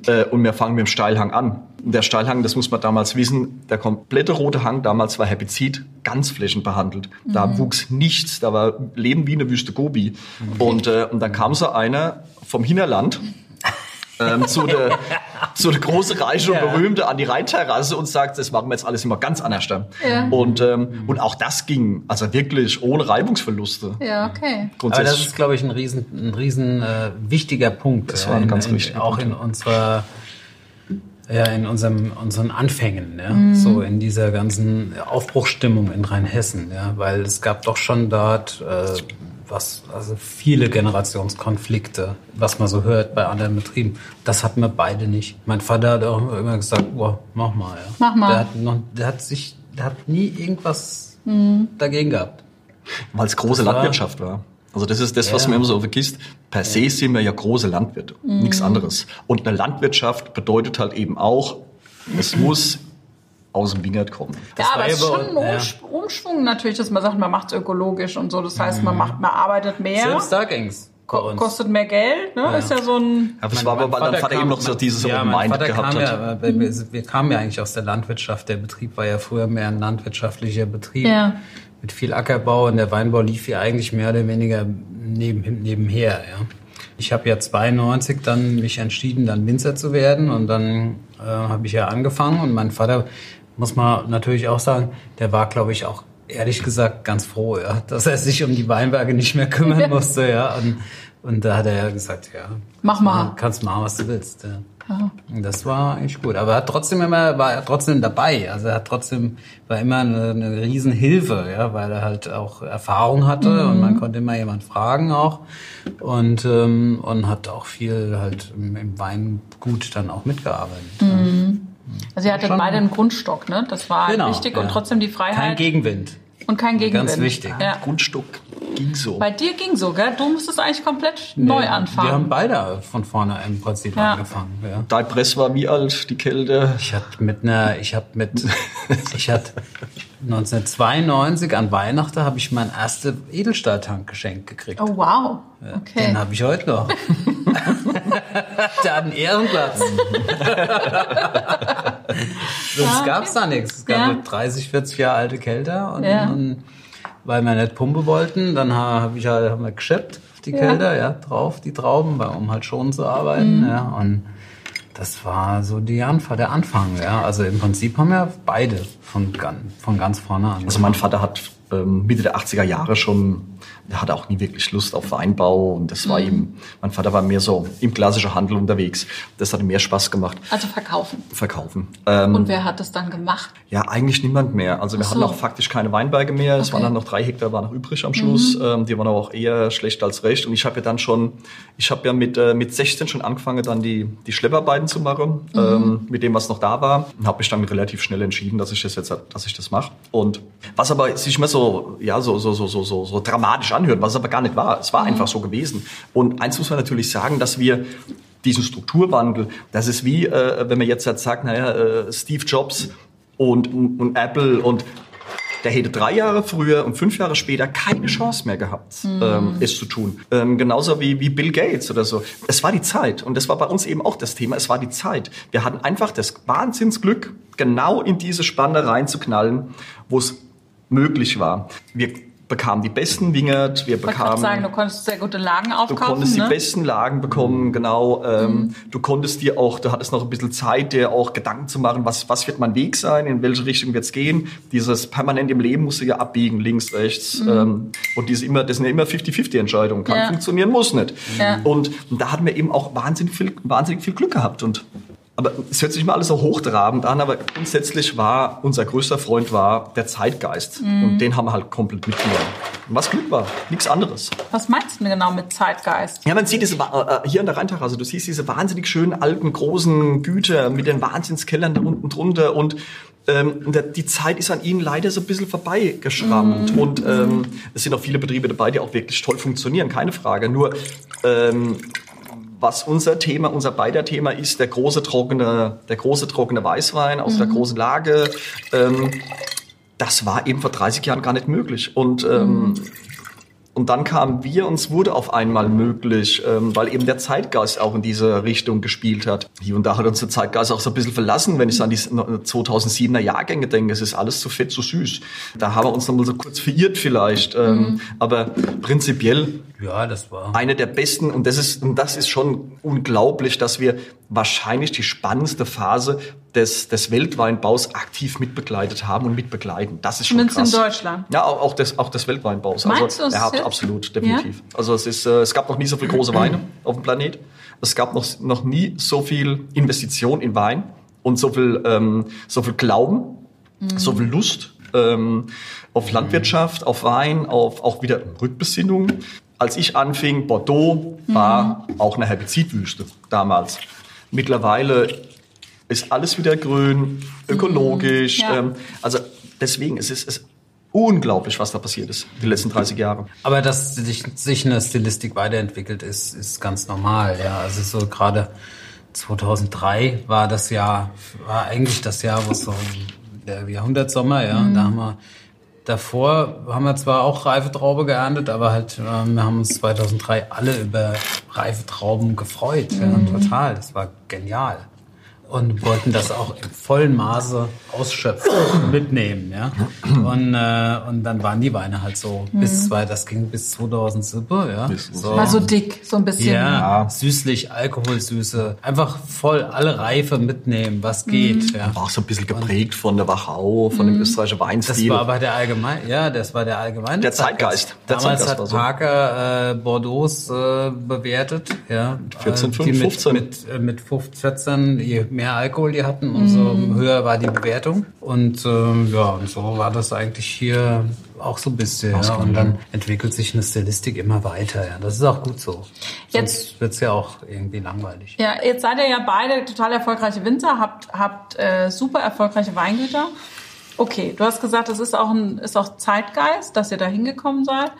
Äh, und wir fangen mit dem Steilhang an. Der Steilhang, das muss man damals wissen, der komplette rote Hang damals war Herbizid ganz flächenbehandelt. Mhm. Da wuchs nichts, da war Leben wie eine Wüste Gobi. Okay. Und, äh, und dann kam so einer vom Hinterland, ähm, zu der, *laughs* zu der große Reiche und berühmte an die Rheinterrasse und sagt, das machen wir jetzt alles immer ganz anders. Ja. Und, ähm, und auch das ging, also wirklich ohne Reibungsverluste. Ja, okay. Aber das ist, glaube ich, ein riesen, ein riesen äh, wichtiger Punkt. Das war ein ganz wichtiger Auch Punkt. in unserer ja, in unserem, unseren Anfängen, ja, mhm. so in dieser ganzen Aufbruchsstimmung in Rheinhessen, ja, weil es gab doch schon dort äh, was, also viele Generationskonflikte, was man so hört bei anderen Betrieben. Das hatten wir beide nicht. Mein Vater hat auch immer gesagt, oh, mach mal, ja. Mach mal. Der hat, noch, der hat sich, der hat nie irgendwas mhm. dagegen gehabt. Weil es große das Landwirtschaft war. war. Also das ist das, was ja. man immer so vergisst. Per se sind wir ja große Landwirte, mhm. nichts anderes. Und eine Landwirtschaft bedeutet halt eben auch, es muss aus dem Wingert kommen. Das ja, aber es ist schon ein Umschwung natürlich, dass man sagt, man macht es ökologisch und so. Das heißt, man mhm. macht, man arbeitet mehr. Selbst da ging's. Kostet mehr Geld, ne? Ja. Ist ja so ein. Ja, das war aber, weil dein Vater eben noch so dieses ja, Open Mind gehabt hat. Ja, wir, wir kamen ja eigentlich aus der Landwirtschaft. Der Betrieb war ja früher mehr ein landwirtschaftlicher Betrieb. Ja mit viel Ackerbau und der Weinbau lief hier eigentlich mehr oder weniger neben, nebenher. Ja. Ich habe ja 92 dann mich entschieden, dann Winzer zu werden und dann äh, habe ich ja angefangen und mein Vater, muss man natürlich auch sagen, der war, glaube ich, auch ehrlich gesagt ganz froh, ja, dass er sich um die Weinberge nicht mehr kümmern musste. Ja. Und, und da hat er ja gesagt, ja, mach mal, kannst machen, was du willst. Ja. Ja. Das war eigentlich gut. Aber er hat trotzdem immer, war er trotzdem dabei. Also er hat trotzdem, war immer eine, eine Riesenhilfe, ja, weil er halt auch Erfahrung hatte mhm. und man konnte immer jemand fragen auch. Und, ähm, und hat auch viel halt im, im Weingut dann auch mitgearbeitet. Mhm. Also ihr hattet beide einen Grundstock, ne? Das war genau, wichtig ja. und trotzdem die Freiheit. Kein Gegenwind. Und kein Gegenwind. Ganz wichtig. Ja. Grundstock ging so. Bei dir ging so, gell? Du musstest eigentlich komplett nee, neu anfangen. Wir haben beide von vorne im Prinzip ja. angefangen. Ja. Dein Press war wie alt, die Kälte? Ich hatte mit einer, ich habe mit, ich hatte 1992 an Weihnachten habe ich mein erstes Edelstahltank geschenkt gekriegt. Oh wow. Okay. Den habe ich heute noch. *laughs* *laughs* Der hat einen Ehrenplatz. *laughs* Sonst gab es da nichts. Es gab ja. 30, 40 Jahre alte Kälter und, ja. und weil wir nicht Pumpe wollten, dann habe ich halt, haben wir geschippt die ja. Kälter, ja, drauf, die Trauben, um halt schon zu arbeiten, mhm. ja, und das war so die Anfang, der Anfang, ja. Also im Prinzip haben wir beide von, von ganz vorne an. Also mein Vater hat ähm, Mitte der 80er Jahre schon der hatte auch nie wirklich Lust auf Weinbau und das war mhm. ihm, mein Vater war mehr so im klassischen Handel unterwegs. Das hat ihm mehr Spaß gemacht. Also verkaufen. Verkaufen. Ähm, und wer hat das dann gemacht? Ja, eigentlich niemand mehr. Also wir so. hatten auch faktisch keine Weinberge mehr. Okay. Es waren dann noch drei Hektar, waren noch übrig am Schluss. Mhm. Ähm, die waren aber auch eher schlecht als recht. Und ich habe ja dann schon, ich habe ja mit, äh, mit 16 schon angefangen, dann die, die Schlepparbeiten zu machen, mhm. ähm, mit dem, was noch da war. Und habe mich dann relativ schnell entschieden, dass ich das jetzt, dass ich das mache. Und was aber sich immer so, ja, so, so, so, so, so, so dramatisch anhört, was aber gar nicht war. Es war mhm. einfach so gewesen. Und eins muss man natürlich sagen, dass wir diesen Strukturwandel, das ist wie, äh, wenn man jetzt halt sagt, naja, äh, Steve Jobs und, und, und Apple und der hätte drei Jahre früher und fünf Jahre später keine Chance mehr gehabt, mhm. ähm, es zu tun. Ähm, genauso wie, wie Bill Gates oder so. Es war die Zeit. Und das war bei uns eben auch das Thema. Es war die Zeit. Wir hatten einfach das Wahnsinnsglück, genau in diese Spanne reinzuknallen, wo es möglich war. Wir bekamen die besten Wingert, wir bekamen... Ich sagen, du konntest sehr gute Lagen aufkaufen, Du konntest ne? die besten Lagen bekommen, genau. Ähm, mhm. Du konntest dir auch, du hattest noch ein bisschen Zeit, dir auch Gedanken zu machen, was, was wird mein Weg sein, in welche Richtung wird's gehen. Dieses permanent im Leben musst du ja abbiegen, links, rechts. Mhm. Ähm, und diese immer, das sind ja immer 50-50-Entscheidungen. Kann ja. funktionieren, muss nicht. Ja. Und, und da hatten wir eben auch wahnsinnig viel, wahnsinnig viel Glück gehabt. Und aber es hört sich mal alles so hochtrabend an, aber grundsätzlich war unser größter Freund war der Zeitgeist. Mhm. Und den haben wir halt komplett mitgenommen. Was Glück war, nichts anderes. Was meinst du denn genau mit Zeitgeist? Ja, man sieht diese, äh, hier an der Rheinterrasse, du siehst diese wahnsinnig schönen alten, großen Güter mit den Wahnsinnskellern da unten drunter und ähm, die Zeit ist an ihnen leider so ein bisschen vorbeigeschrammt. Mhm. Und ähm, es sind auch viele Betriebe dabei, die auch wirklich toll funktionieren, keine Frage. Nur ähm, was unser Thema, unser beider Thema ist, der große trockene, der große trockene Weißwein aus mhm. der großen Lage. Ähm, das war eben vor 30 Jahren gar nicht möglich. Und ähm, mhm. Und dann kamen wir und es wurde auf einmal möglich, ähm, weil eben der Zeitgeist auch in diese Richtung gespielt hat. Hier und da hat uns der Zeitgeist auch so ein bisschen verlassen, wenn ich an die 2007er Jahrgänge denke. Es ist alles zu fett, zu süß. Da haben wir uns nochmal so kurz verirrt vielleicht. Ähm, mhm. Aber prinzipiell ja, das war eine der besten und das ist und das ist schon unglaublich, dass wir wahrscheinlich die spannendste Phase des, des Weltweinbaus aktiv mitbegleitet haben und mitbegleiten. Das ist schon Zumindest krass. in Deutschland. Ja, auch, auch, des, auch des Weltweinbaus. Meinst also, du, ja, absolut, definitiv. Ja? Also es ist, äh, es gab noch nie so viele große Weine auf dem Planet. Es gab noch, noch nie so viel Investition in Wein und so viel, ähm, so viel Glauben, mhm. so viel Lust ähm, auf Landwirtschaft, auf Wein, auf auch wieder Rückbesinnung. Als ich anfing, Bordeaux war mhm. auch eine Herbizidwüste damals. Mittlerweile ist alles wieder grün, ökologisch. Ja. Ähm, also deswegen es ist es unglaublich, was da passiert ist die letzten 30 Jahre. Aber dass sich, sich eine Stilistik weiterentwickelt, ist, ist ganz normal. Ja, also so gerade 2003 war das Jahr, war eigentlich das Jahr, wo so der Jahrhundertsommer, ja, mhm. da haben wir davor haben wir zwar auch reife Traube geerntet, aber halt äh, wir haben uns 2003 alle über reife Trauben gefreut, mhm. ja, total. Das war genial und wollten das auch im vollen Maße ausschöpfen, *coughs* mitnehmen, ja. Und, äh, und dann waren die Weine halt so mhm. bis zwei, das ging bis 2007, ja. So. War so dick, so ein bisschen. Ja, ja. süßlich, Alkoholsüße, einfach voll alle Reife mitnehmen, was geht. Mhm. Ja. War auch so ein bisschen geprägt von der Wachau, von mhm. dem österreichischen Weinstil. Das war aber der allgemein, ja, das war der allgemeine der Zeitgeist. Der Damals Zeitgeist hat so. Parker äh, Bordeaux äh, bewertet, ja. 14, 15, 15. Mit, mit, mit 14, je mehr Alkohol die hatten, umso mm. höher war die Bewertung. Und ähm, ja, und so war das eigentlich hier auch so ein bisschen. Ja. Und dann entwickelt sich eine Stilistik immer weiter. Ja. Das ist auch gut so. Jetzt wird es ja auch irgendwie langweilig. Ja, jetzt seid ihr ja beide total erfolgreiche Winzer, habt, habt äh, super erfolgreiche Weingüter. Okay, du hast gesagt, es ist auch ein ist auch Zeitgeist, dass ihr da hingekommen seid.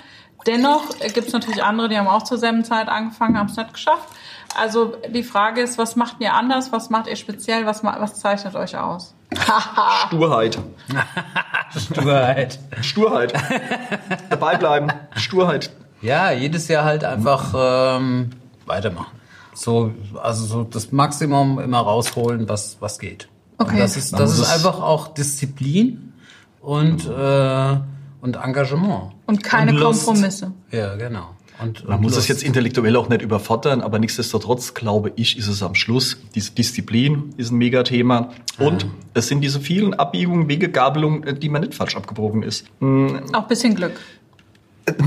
Dennoch gibt es natürlich andere, die haben auch zur selben Zeit angefangen, haben es nicht geschafft. Also die Frage ist, was macht ihr anders, was macht ihr speziell, was, was zeichnet euch aus? *laughs* Sturheit. Sturheit. Sturheit. Dabei bleiben. Sturheit. Ja, jedes Jahr halt einfach ähm, weitermachen. So, also so das Maximum immer rausholen, was, was geht. Okay. Und das ist, das ist einfach auch Disziplin und, äh, und Engagement. Und keine und Kompromisse. Ja, genau. Und, Man muss es jetzt intellektuell auch nicht überfordern, aber nichtsdestotrotz glaube ich, ist es am Schluss, diese Disziplin ist ein Megathema. Und ja. es sind diese vielen Abbiegungen, Wegegabelungen, die man nicht falsch abgebogen ist. Hm. Auch ein bisschen Glück.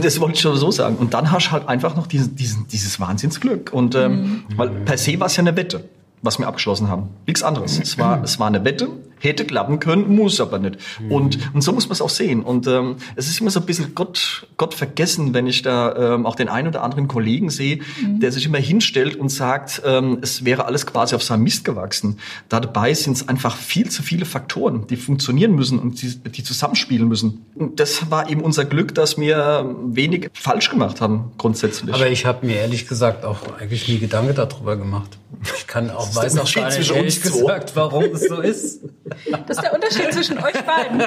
Das wollte ich schon so sagen. Und dann hast du halt einfach noch diesen, diesen, dieses Wahnsinnsglück. Und ähm, mhm. weil per se war es ja eine Wette was wir abgeschlossen haben. Nichts anderes. Es war, *clears throat* es war eine Wette, hätte klappen können, muss aber nicht. Mhm. Und, und so muss man es auch sehen. Und ähm, es ist immer so ein bisschen Gott, Gott vergessen, wenn ich da ähm, auch den einen oder anderen Kollegen sehe, mhm. der sich immer hinstellt und sagt, ähm, es wäre alles quasi auf seinem Mist gewachsen. Da dabei sind es einfach viel zu viele Faktoren, die funktionieren müssen und die, die zusammenspielen müssen. Und das war eben unser Glück, dass wir wenig falsch gemacht haben, grundsätzlich. Aber ich habe mir ehrlich gesagt auch eigentlich nie Gedanken darüber gemacht. Ich kann auch, weiß auch gar nicht, ehrlich gesagt, warum es so ist. *laughs* Das ist der Unterschied zwischen euch beiden.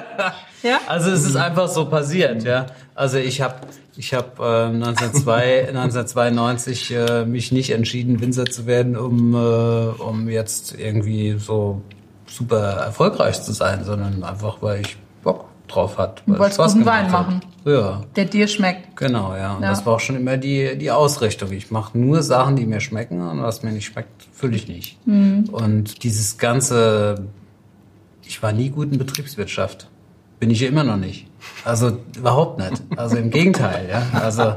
Ja? Also es ist einfach so passiert, ja. Also ich habe ich hab, äh, 1902, 1992 *laughs* äh, mich nicht entschieden, Winzer zu werden, um, äh, um jetzt irgendwie so super erfolgreich zu sein, sondern einfach, weil ich Bock drauf hat. Du wolltest guten Wein machen. Ja. Der dir schmeckt. Genau, ja. Und ja. das war auch schon immer die, die Ausrichtung. Ich mache nur Sachen, die mir schmecken und was mir nicht schmeckt, fülle ich nicht. Mhm. Und dieses ganze, ich war nie gut in Betriebswirtschaft. Bin ich immer noch nicht. Also überhaupt nicht. Also im Gegenteil, ja. Also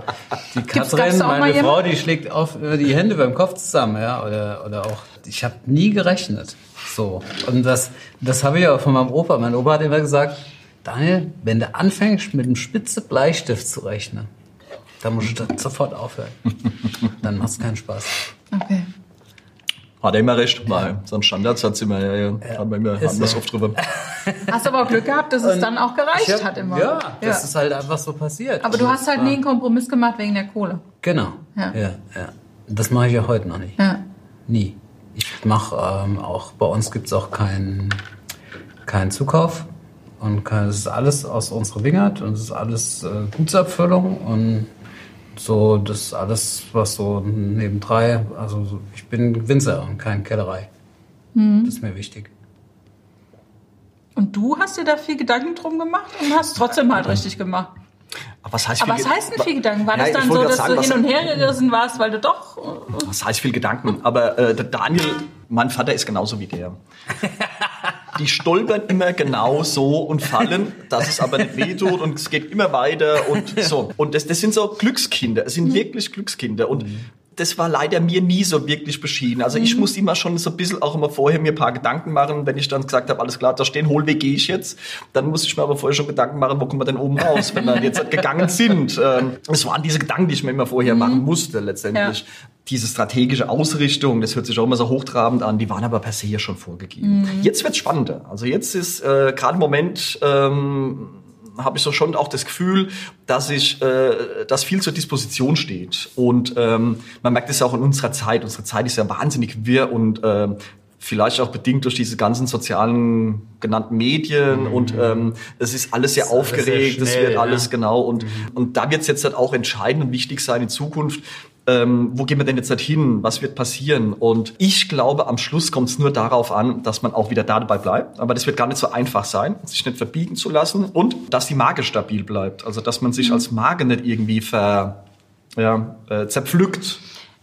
die Katrin, meine Frau, die schlägt auf die Hände beim Kopf zusammen, ja. Oder, oder auch, ich habe nie gerechnet. So. Und das, das habe ich auch von meinem Opa. Mein Opa hat immer gesagt, Daniel, wenn du anfängst mit einem spitze Bleistift zu rechnen, dann musst du sofort aufhören. dann macht es keinen Spaß. Okay. Hat er immer recht, weil so ein Standardsatz immer, ja, ja, haben wir immer, haben wir es oft drüber. *laughs* Hast aber auch Glück gehabt, dass es Und dann auch gereicht ich hab- hat immer. Ja, das ist halt einfach so passiert. aber du hast halt nie einen Kompromiss gemacht wegen der Kohle. Genau. Ja. Ja. ja, Das mache ich ja heute noch nicht. Ja. Nie. Ich mache ähm, auch, bei uns gibt's auch keinen keinen Zukauf. Und kein, es ist alles aus unserer Wingert und es ist alles äh, Gutsabfüllung und so, das ist alles, was so nebendrei, also so, ich bin Winzer und kein Kellerei. Mhm. Das ist mir wichtig. Und du hast dir da viel Gedanken drum gemacht und hast trotzdem halt richtig gemacht. Aber was heißt Aber viel was heißt denn viel Gedanken? War Ja, das dann so, dass gerade du sagen, hin und her gerissen warst, weil du doch... Was heißt viel Gedanken? Aber äh, der Daniel, mein Vater ist genauso wie der. *laughs* Die stolpern immer genau so und fallen, dass es aber nicht wehtut und es geht immer weiter und *laughs* so. Und das, das sind so Glückskinder. Es sind wirklich Glückskinder. Und das war leider mir nie so wirklich beschieden. Also ich musste immer schon so ein bisschen auch immer vorher mir ein paar Gedanken machen, wenn ich dann gesagt habe, alles klar, da stehen Hohlweg gehe ich jetzt. Dann musste ich mir aber vorher schon Gedanken machen, wo kommen wir denn oben raus, wenn wir jetzt gegangen sind. *laughs* Ähm, Es waren diese Gedanken, die ich mir immer vorher machen musste letztendlich. Ja. Diese strategische Ausrichtung, das hört sich auch immer so hochtrabend an, die waren aber per se ja schon vorgegeben. Jetzt wird's spannender. Also jetzt ist äh, gerade im Moment ähm, habe ich so schon auch das Gefühl, dass ich, äh, dass viel zur Disposition steht. Und ähm, man merkt es ja auch in unserer Zeit. Unsere Zeit ist ja wahnsinnig wirr und ähm, vielleicht auch bedingt durch diese ganzen sozialen genannten Medien und ähm, es ist alles sehr ist aufgeregt, es wird alles ja. genau und und da wird es jetzt halt auch entscheidend und wichtig sein in Zukunft. Ähm, wo gehen wir denn jetzt halt hin? Was wird passieren? Und ich glaube, am Schluss kommt es nur darauf an, dass man auch wieder da dabei bleibt. Aber das wird gar nicht so einfach sein, sich nicht verbiegen zu lassen und dass die Marke stabil bleibt. Also dass man sich als Marke nicht irgendwie ver, ja, äh, zerpflückt.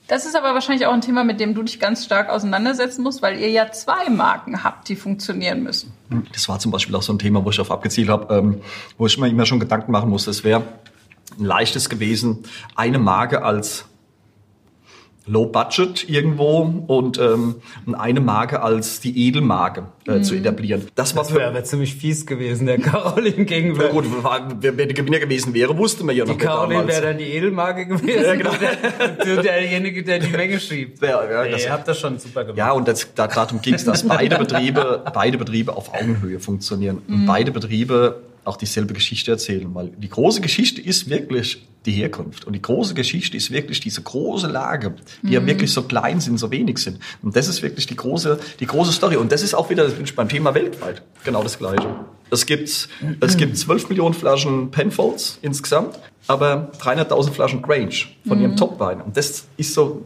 Das ist aber wahrscheinlich auch ein Thema, mit dem du dich ganz stark auseinandersetzen musst, weil ihr ja zwei Marken habt, die funktionieren müssen. Das war zum Beispiel auch so ein Thema, wo ich auf abgezielt habe, ähm, wo ich mir immer schon Gedanken machen musste. Es wäre ein leichtes gewesen, eine Marke als Low Budget irgendwo und ähm, eine Marke als die Edelmarke äh, zu etablieren. Das war Das wäre aber ziemlich fies gewesen, der *laughs* Caroline gegenüber. ja, gut, wer, wer der Gewinner gewesen wäre, wusste man ja noch Die nicht Caroline damals. wäre dann die Edelmarke gewesen. Ja, genau. *laughs* Der, derjenige, der die Menge schiebt. Ja, ja, das- ihr habt das schon super gemacht. Ja, und das, da darum ging es, dass beide Betriebe, beide Betriebe auf Augenhöhe funktionieren und beide Betriebe auch dieselbe Geschichte erzählen, weil die große Geschichte ist wirklich die Herkunft und die große Geschichte ist wirklich diese große Lage, die ja wirklich so klein sind, so wenig sind. Und das ist wirklich die große, die große Story. Und das ist auch wieder, das bin ich beim Thema weltweit, genau das Gleiche. Es gibt, es gibt 12 Millionen Flaschen Penfolds insgesamt, aber 300.000 Flaschen Grange von ihrem Topwein. Und das ist so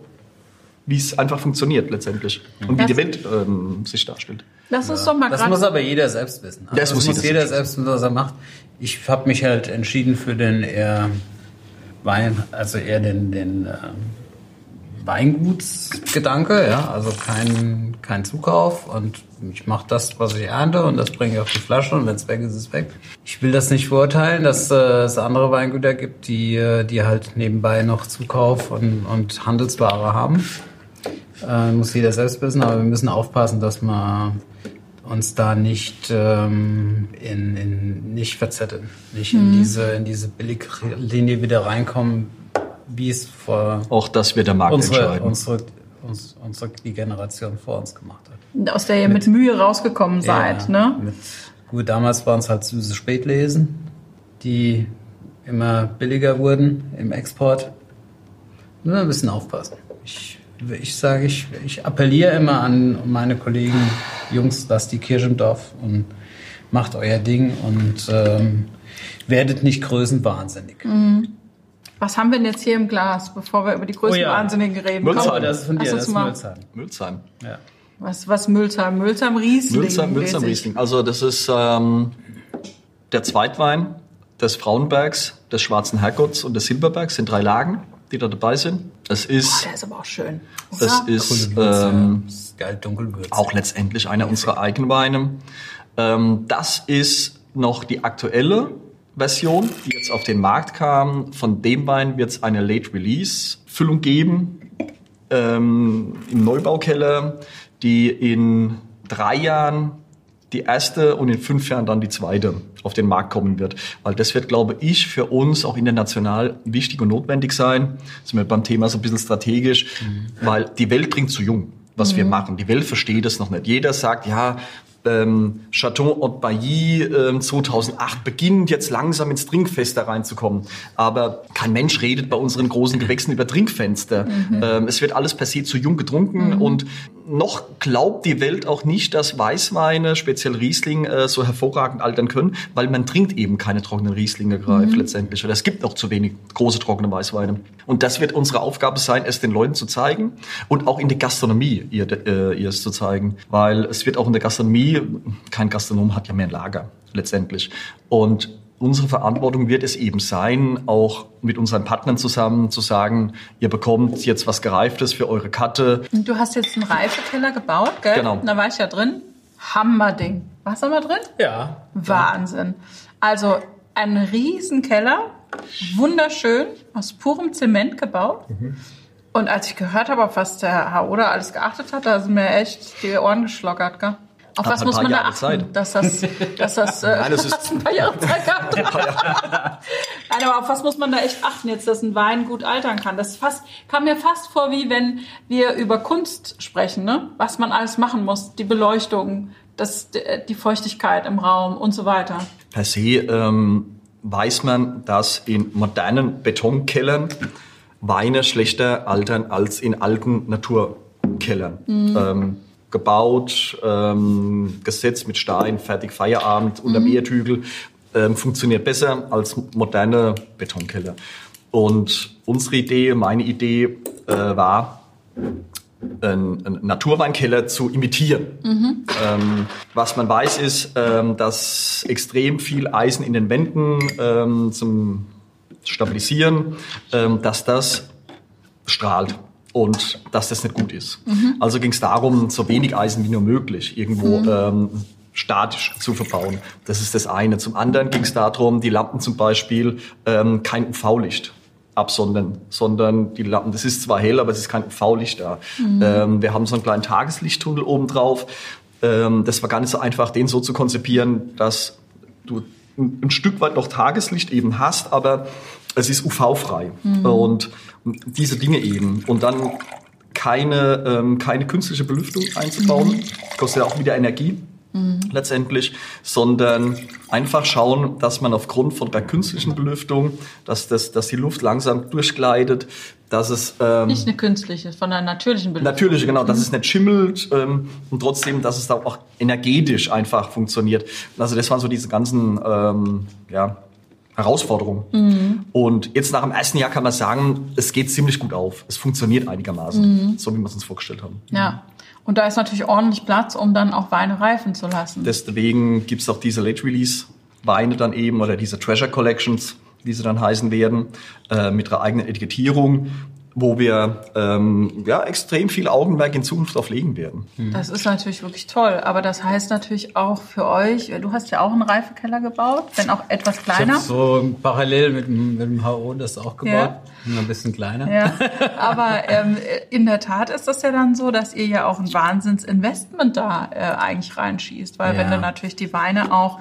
wie es einfach funktioniert letztendlich und wie Das- die Welt ähm, sich darstellt. Lass uns doch mal Das muss aber jeder selbst wissen. Also Das muss jeder jeder selbst selbst wissen, was er macht. Ich habe mich halt entschieden für den eher Wein, also eher den, den äh, Weingutsgedanke, ja, also kein, kein Zukauf und ich mache das, was ich ernte und das bringe ich auf die Flasche und wenn es weg ist, ist es weg. Ich will das nicht verurteilen, dass äh, es andere Weingüter gibt, die, äh, die halt nebenbei noch Zukauf und, und Handelsware haben. Äh, muss jeder selbst wissen, aber wir müssen aufpassen, dass wir uns da nicht ähm, in, in nicht verzetteln, nicht in diese in diese Billiglinie wieder reinkommen, wie es vor Auch das wird der Markt unsere, entscheiden. unsere, uns, unsere die Generation vor uns gemacht hat. Aus der ihr mit, Mühe rausgekommen seid, Ja, ne? Mit, gut, damals waren es halt süße Spätlesen, die immer billiger wurden im Export. Wir ein bisschen aufpassen. Ich, ich sage, ich, ich appelliere immer an meine Kollegen, Jungs, lasst die Kirche im Dorf und macht euer Ding und ähm, werdet nicht größenwahnsinnig. Was haben wir denn jetzt hier im Glas, bevor wir über die größten Oh ja. Wahnsinnigen reden? Mülsheim. Aber das ist von dir, das ist mal- Mülsheim. Mülsheim. Ja. Was, was Mülsheim? Mülsheim Riesling. Mülsheim, Mülsheim. Riesling. Also das ist ähm, der Zweitwein des Frauenbergs, des Schwarzen Herrgotts und des Silberbergs. sind drei Lagen, die da dabei sind. Es ist, Der ist aber auch schön. das Oder? ist ähm, das ist geil dunkelwürzig. auch letztendlich einer unserer Eigenweine. Ähm, das ist noch die aktuelle Version, die jetzt auf den Markt kam. Von dem Wein wird es eine Late Release Füllung geben ähm, im Neubaukeller, die in drei Jahren die erste und in fünf Jahren dann die zweite auf den Markt kommen wird. Weil das wird, glaube ich, für uns auch international wichtig und notwendig sein. Sind wir beim Thema so ein bisschen strategisch, weil die Welt trinkt zu jung. was wir machen. Die Welt versteht es noch nicht. Jeder sagt, ja, ähm, Chateau Haute Bailly ähm, 2008 beginnt jetzt langsam ins Trinkfest reinzukommen. Aber kein Mensch redet bei unseren großen Gewächsen über Trinkfenster. Mhm. Ähm, es wird alles per se zu jung getrunken mhm. und noch glaubt die Welt auch nicht, dass Weißweine, speziell Riesling, äh, so hervorragend altern können, weil man trinkt eben keine trockenen Rieslinge greif mhm. letztendlich. Oder es gibt auch zu wenig große trockene Weißweine. Und das wird unsere Aufgabe sein, es den Leuten zu zeigen und auch in der Gastronomie ihr, äh, ihr es zu zeigen. Weil es wird auch in der Gastronomie, kein Gastronom hat ja mehr ein Lager letztendlich. Und unsere Verantwortung wird es eben sein, auch mit unseren Partnern zusammen zu sagen, ihr bekommt jetzt was Gereiftes für eure Karte. Und du hast jetzt einen Reifekeller gebaut, gell? Genau. Da war ich ja drin. Hammerding. Warst du mal drin? Ja. Wahnsinn. Also ein Riesenkeller, wunderschön, aus purem Zement gebaut. Mhm. Und als ich gehört habe, auf was der Herr Oder alles geachtet hat, da sind mir echt die Ohren geschlockert, gell? Auf was muss man da achten? Zeit. Dass das, dass das, *laughs* äh, Nein, das ist *laughs* ein paar Jahre Zeit gehabt. *laughs* Nein, aber auf was muss man da echt achten jetzt, dass ein Wein gut altern kann? Das fast, kam mir fast vor, wie wenn wir über Kunst sprechen, ne? Was man alles machen muss, die Beleuchtung, das, die Feuchtigkeit im Raum und so weiter. Per se ähm, weiß man, dass in modernen Betonkellern Weine schlechter altern als in alten Naturkellern. Mhm. Ähm, gebaut, ähm, gesetzt mit Stein, fertig Feierabend unterm mhm. Erdhügel, ähm, funktioniert besser als moderne Betonkeller. Und unsere Idee, meine Idee äh, war, einen, einen Naturweinkeller zu imitieren. Mhm. Ähm, was man weiß ist, ähm, dass extrem viel Eisen in den Wänden ähm, zum Stabilisieren, ähm, dass das strahlt und dass das nicht gut ist. Mhm. Also ging es darum, so wenig Eisen wie nur möglich irgendwo mhm. ähm, statisch zu verbauen. Das ist das eine. Zum anderen ging es darum, die Lampen zum Beispiel ähm, kein UV-Licht absondern, sondern die Lampen, das ist zwar hell, aber es ist kein UV-Licht da. Mhm. Ähm, wir haben so einen kleinen Tageslichttunnel oben drauf. Ähm, das war gar nicht so einfach, den so zu konzipieren, dass du ein, ein Stück weit noch Tageslicht eben hast, aber es ist UV-frei. Mhm. Und diese Dinge eben. Und dann keine, ähm, keine künstliche Belüftung einzubauen, mhm. kostet ja auch wieder Energie mhm. letztendlich, sondern einfach schauen, dass man aufgrund von der künstlichen Belüftung, dass, das, dass die Luft langsam durchgleitet, dass es... Ähm, nicht eine künstliche, von einer natürlichen Belüftung. Natürliche, genau, dass es nicht schimmelt ähm, und trotzdem, dass es da auch energetisch einfach funktioniert. Also das waren so diese ganzen ähm, ja, Herausforderungen. Mhm. Und jetzt nach dem ersten Jahr kann man sagen, es geht ziemlich gut auf. Es funktioniert einigermaßen, mhm. so wie wir es uns vorgestellt haben. Ja. Und da ist natürlich ordentlich Platz, um dann auch Weine reifen zu lassen. Deswegen gibt es auch diese Late Release Weine dann eben oder diese Treasure Collections, wie sie dann heißen werden, äh, mit ihrer eigenen Etikettierung, wo wir ähm, ja, extrem viel Augenmerk in Zukunft auf legen werden. Mhm. Das ist natürlich wirklich toll, aber das heißt natürlich auch für euch, du hast ja auch einen Reifekeller gebaut, wenn auch etwas kleiner. Ich so parallel mit, mit dem HO das auch gebaut, ja. ein bisschen kleiner. Ja. *laughs* Aber ähm, in der Tat ist das ja dann so, dass ihr ja auch ein Wahnsinnsinvestment da äh, eigentlich reinschießt, weil ja. wenn du natürlich die Weine auch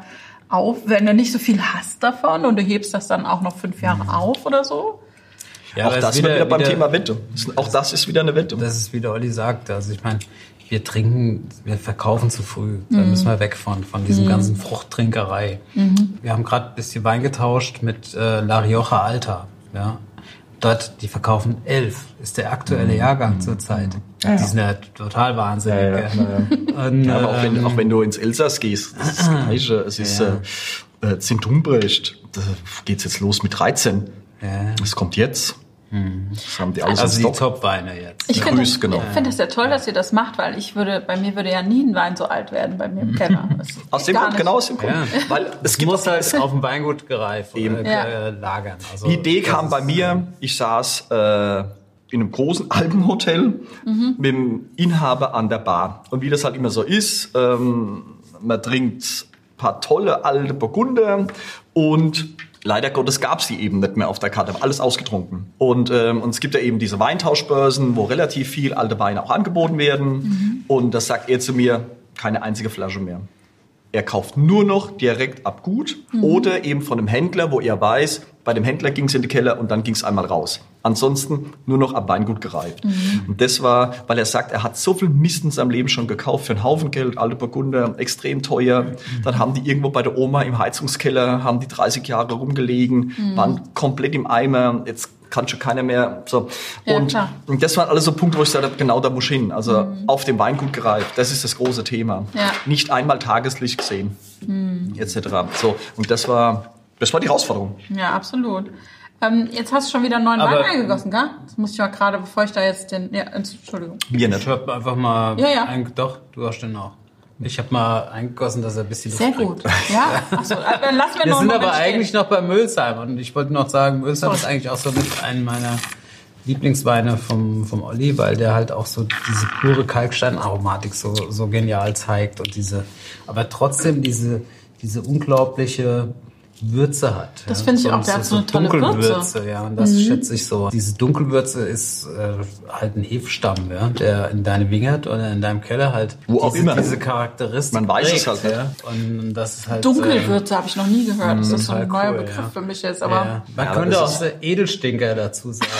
auf, wenn du nicht so viel hast davon und du hebst das dann auch noch fünf Jahre mhm. auf oder so, ja, auch das wieder, wieder beim wieder, Thema Wette. Auch das ist wieder eine Wette. Das ist, wie der Olli sagt. Also ich meine, wir trinken, wir verkaufen zu früh. Da mhm. müssen wir weg von, von diesem mhm. ganzen Fruchttrinkerei. Mhm. Wir haben gerade ein bisschen Wein getauscht mit äh, La Rioja Alta. Ja. Dort, die verkaufen elf, ist der aktuelle mhm. Jahrgang zurzeit. Ja. Die sind ja total wahnsinnig. Ja, ja, *laughs* Und, ja aber auch wenn, ähm, auch wenn du ins Elsass gehst, das ist das Gleiche. Es ist äh, äh, Zintumbrecht, da geht's jetzt los mit 13. Ja. Das kommt jetzt. Das haben die alles also die Top-Weine jetzt. Ich finde das, genau. find das ja toll, dass ihr das macht, weil ich würde, bei mir würde ja nie ein Wein so alt werden bei mir im Keller. *laughs* aus dem Grund, genau aus dem Grund. Ja. Weil es gibt muss halt auf dem Weingut gereift oder ja. lagern. Also, die Idee kam bei mir, ich saß äh, in einem großen *laughs* Alpenhotel mhm. mit dem Inhaber an der Bar. Und wie das halt immer so ist, ähm, man trinkt ein paar tolle alte Burgunder und Leider Gottes gab es die eben nicht mehr auf der Karte, alles ausgetrunken. Und, ähm, und es gibt ja eben diese Weintauschbörsen, wo relativ viel alte Weine auch angeboten werden. Mhm. Und das sagt er zu mir, keine einzige Flasche mehr. Er kauft nur noch direkt ab Gut oder eben von einem Händler, wo er weiß, bei dem Händler ging es in den Keller und dann ging es einmal raus. Ansonsten nur noch ab Weingut gereift. Und das war, weil er sagt, er hat so viel Mist in seinem Leben schon gekauft für einen Haufen Geld, alte Burgunder, extrem teuer. Dann haben die irgendwo bei der Oma im Heizungskeller, haben die 30 Jahre rumgelegen, waren komplett im Eimer. Jetzt kann schon keiner mehr. So. Ja, und, klar. und das waren alles so Punkte, wo ich gesagt habe, genau da muss ich hin. Also auf dem Weingut gereift, das ist das große Thema. Mhm. Ja. Mhm. Nicht einmal Tageslicht gesehen, etc. So, und das war, das war die Herausforderung. Ja, absolut. Ähm, jetzt hast du schon wieder einen neuen Aber- Wein eingegossen, gell? Das muss ich mal gerade, bevor ich da jetzt den. Ja, Entschuldigung. Mir Ich nicht. habe einfach mal. Ja, ja. Ein, doch, du hast den auch. Ich habe mal eingegossen, dass er ein bisschen Sehr gut. Ja, *laughs* achso, dann lassen wir, Wir noch sind aber stehen. eigentlich noch bei Mülsheim und ich wollte noch sagen, Mülsheim ist eigentlich auch so mit einem meiner Lieblingsweine vom, vom Olli, weil der halt auch so diese pure Kalksteinaromatik so, so genial zeigt und diese, aber trotzdem diese, diese unglaubliche Würze hat. Das ja. finde ich auch, der hat so eine tolle Dunkelwürze, Würze. Mhm. ja, und das schätze ich so. Diese Dunkelwürze ist äh, halt ein Hefestamm, ja, der in deine Wingert oder in deinem Keller halt Wo auch diese, immer. diese Charakteristik Man weiß es trägt, halt, ja. Und das ist halt Dunkelwürze habe ich noch nie gehört. Das ist so ein neuer cool, Begriff ja. für mich jetzt. äh, Aber ja. Man Ja, aber könnte auch so Edelstinker dazu sagen.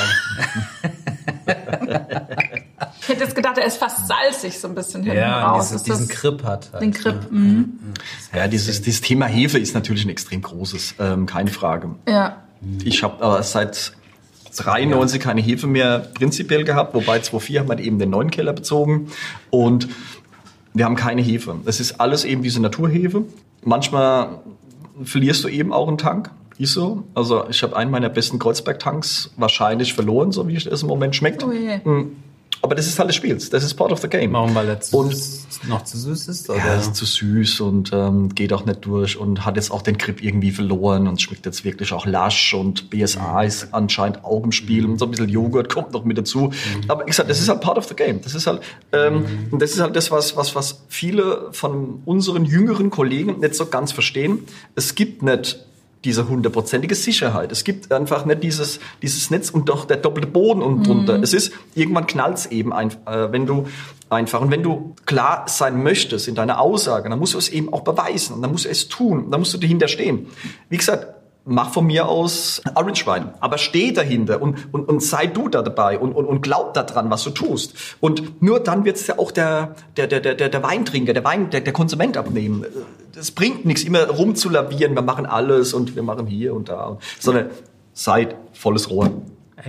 *laughs* *laughs* ich hätte jetzt gedacht, er ist fast salzig so ein bisschen hinten ja, raus. Ist diesen das Krip hat. Halt, den Grip. Mhm. Ja, dieses, dieses Thema Hefe ist natürlich ein extrem großes, ähm, keine Frage. Ja. Ich habe aber seit 93 keine Hefe mehr prinzipiell gehabt, wobei 2004 haben wir eben den neuen Keller bezogen und wir haben keine Hefe. Es ist alles eben diese Naturhefe. Manchmal verlierst du eben auch einen Tank. Ist so. Also ich habe einen meiner besten Kreuzberg-Tanks wahrscheinlich verloren, so wie es im Moment schmeckt. Oh. Aber das ist halt des Spiels. Das ist part of the game. Warum, weil er zu, Und- noch zu süß ist? Oder? Ja, ist zu süß und ähm, geht auch nicht durch und hat jetzt auch den Grip irgendwie verloren und schmeckt jetzt wirklich auch lasch und BSA ist anscheinend auch im Spiel und so ein bisschen Joghurt kommt noch mit dazu. Aber wie gesagt, das ist halt part of the game. Das ist halt, ähm, und das ist halt das, was, was, was viele von unseren jüngeren Kollegen nicht so ganz verstehen. Es gibt nicht diese hundertprozentige Sicherheit. Es gibt einfach nicht dieses, dieses Netz und doch der doppelte Boden unten drunter. Es ist, irgendwann knallt's eben ein, äh, wenn du einfach, und wenn du klar sein möchtest in deiner Aussage, dann musst du es eben auch beweisen und dann musst du es tun, dann musst du dahinter stehen. Wie gesagt, mach von mir aus Orange Wein, aber steh dahinter und, und, und sei du da dabei und, und, und glaub daran, was du tust. Und nur dann wird's ja auch der, der, der, der, der Weintrinker, der Wein, der, der Konsument abnehmen. Das bringt nichts, immer rumzulavieren, wir machen alles und wir machen hier und da, sondern seid volles Rohr.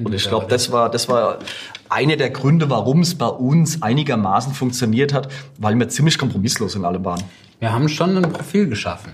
Und ich glaube, das war, das war einer der Gründe, warum es bei uns einigermaßen funktioniert hat, weil wir ziemlich kompromisslos in allem waren. Wir haben schon ein Profil geschaffen,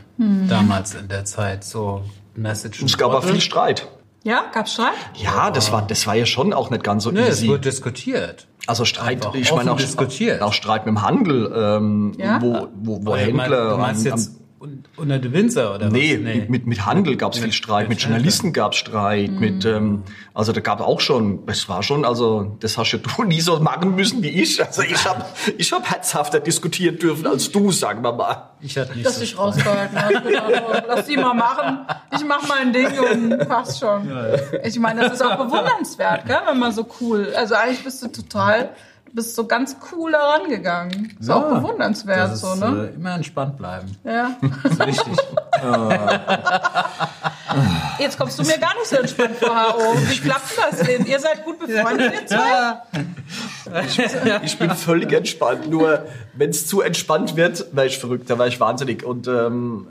damals in der Zeit. So Message es gab auch viel Streit. Ja, gab's Streit? Ja, das war, das war ja schon auch nicht ganz so es easy. wurde diskutiert. Also Streit, Einfach ich meine auch, diskutiert. auch Streit mit dem Handel, ähm, Ja? wo, wo, wo du Händler Du meinst am- am- jetzt un- unter de Winzer oder Nee, was? Mit, mit, mit Handel gab es viel Streit, mit mit Journalisten gab es Streit, mit ähm, also da gab auch schon, es war schon, also das hast ja du *laughs* nie so machen müssen wie ich. Also ich habe ich hab herzhafter diskutieren dürfen als du, sagen wir mal. Ich hatte nicht Dass so dich Spaß. rausgehalten. Gedacht, oh, Lass die mal machen. Ich mach mein Ding und passt schon. Ich meine, das ist auch bewundernswert, gell? wenn man so cool. Also eigentlich bist du total, bist so ganz cool da rangegangen. Ist auch bewundernswert, das ist, so, ne? Äh, immer entspannt bleiben. Ja. Das ist wichtig. *laughs* Jetzt kommst du mir gar nicht so entspannt vor, HO. Wie klappt denn das denn? Ihr seid gut befreundet, ihr zwei? Ich bin völlig entspannt. Nur wenn es zu entspannt wird, wäre ich verrückt, da wäre ich wahnsinnig. Und ähm,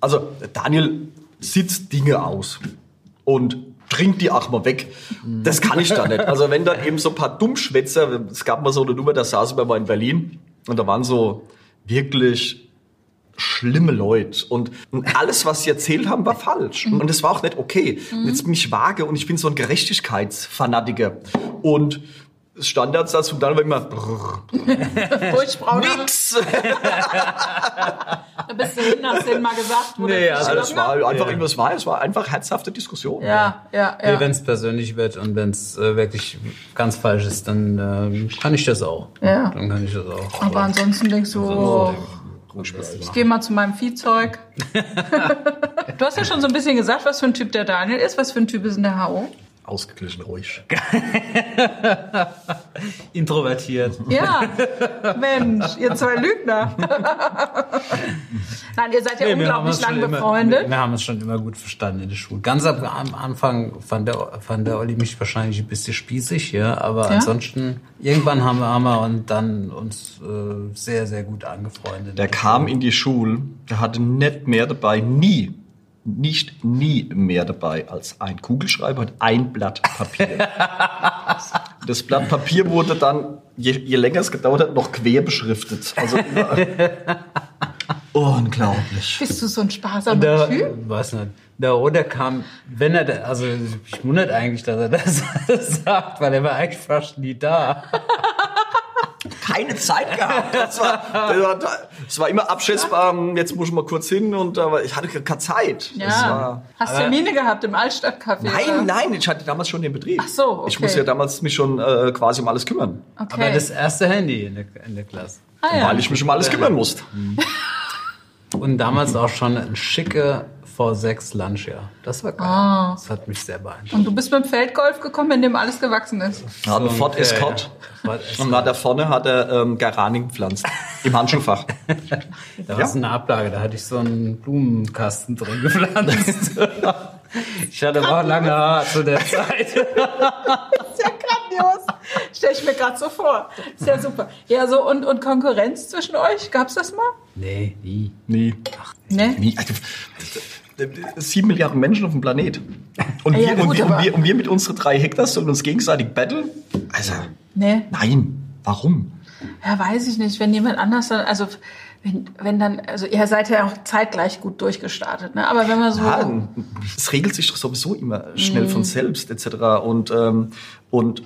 also Daniel sitzt Dinge aus und trinkt die auch mal weg. Das kann ich da nicht. Also wenn dann eben so ein paar Dummschwätzer, es gab mal so eine Nummer, da saßen wir mal in Berlin und da waren so wirklich schlimme Leute und, alles, was sie erzählt haben, war falsch. Und das war auch nicht okay. Und jetzt bin ich vage und ich bin so ein Gerechtigkeitsfanatiker. Und Standardsatz und dann war immer brrr, Furchtbrauner. nix. *laughs* Da bist du hin, hast denen mal gesagt. wo Nee, also Das war einfach, es war, es war einfach herzhafte Diskussion. Ja, ja, Nee, ja. wenn es persönlich wird und wenn es äh, wirklich ganz falsch ist, dann ähm, kann ich das auch. Ja. Dann kann ich das auch. Aber ansonsten denkst du, oh, ich gehe mal zu meinem Viehzeug. *laughs* du hast ja schon so ein bisschen gesagt, was für ein Typ der Daniel ist. Was für ein Typ ist denn der HO? Ausgeglichen ruhig. *laughs* Introvertiert. Ja, Mensch, ihr zwei Lügner. *laughs* Nein, ihr seid ja Nee, wir haben unglaublich uns schon lang immer- befreundet. Wir haben uns schon immer gut verstanden in der Schule. Ganz am am Anfang fand der, fand der Olli mich wahrscheinlich ein bisschen spießig, ja, aber Ja? ansonsten, irgendwann haben wir, haben wir und dann uns äh, sehr, sehr gut angefreundet. Der kam in die Schule, der hatte nicht mehr dabei, nie, nicht nie mehr dabei als ein Kugelschreiber und ein Blatt Papier. *laughs* Das Blatt Papier wurde dann, je, je länger es gedauert hat, noch quer beschriftet. Also. *laughs* Unglaublich. Bist du so ein sparsamer Der, Typ? weiß nicht. Der Oder kam, wenn er, da- also ich wundert eigentlich, dass er das *laughs* sagt, weil er war eigentlich fast nie da. Keine Zeit gehabt. Das war, das war, das war immer abschätzbar. Jetzt muss ich mal kurz hin und aber ich hatte keine Zeit. Das Ja. war, Hast Termine gehabt im Altstadtcafé? oder? Nein, nein, ich hatte damals schon den Betrieb. Ach so, okay. Ich musste ja damals mich schon äh, quasi um alles kümmern, Okay. Aber das erste Handy in der, in der Klasse. ah, ja. weil ich mich um alles kümmern musste. Und damals auch schon ein schicke V6 Lancia. Das war geil. Ah. Das hat mich sehr beeindruckt. Und du bist mit dem Feldgolf gekommen, in dem alles gewachsen ist. Einen So, Ford ja, Escort. ja. Ford. Und da vorne hat er ähm, Garaning gepflanzt. Im Handschuhfach. *laughs* Da war so eine Ablage, da hatte ich so einen Blumenkasten drin gepflanzt. *laughs* ich hatte auch lange Haare zu der Zeit. ja grandios. Stell ich mir gerade so vor. Ist ja super. Ja, so und, und Konkurrenz zwischen euch, gab's das mal? Nee, nie. Nie. Ne? Nie. Also, Sieben Milliarden Menschen auf dem Planet. Und, Ja, wir, gut, und, wir, und, wir, und wir mit unseren drei Hektar sollen uns gegenseitig battlen? Also, Ne? nein. Warum? Ja, weiß ich nicht. Wenn jemand anders dann, also wenn, wenn dann, also ihr seid ja auch zeitgleich gut durchgestartet, ne? Aber wenn man so. Ja, es regelt sich doch sowieso immer schnell Mhm. von selbst etc. Und, ähm, und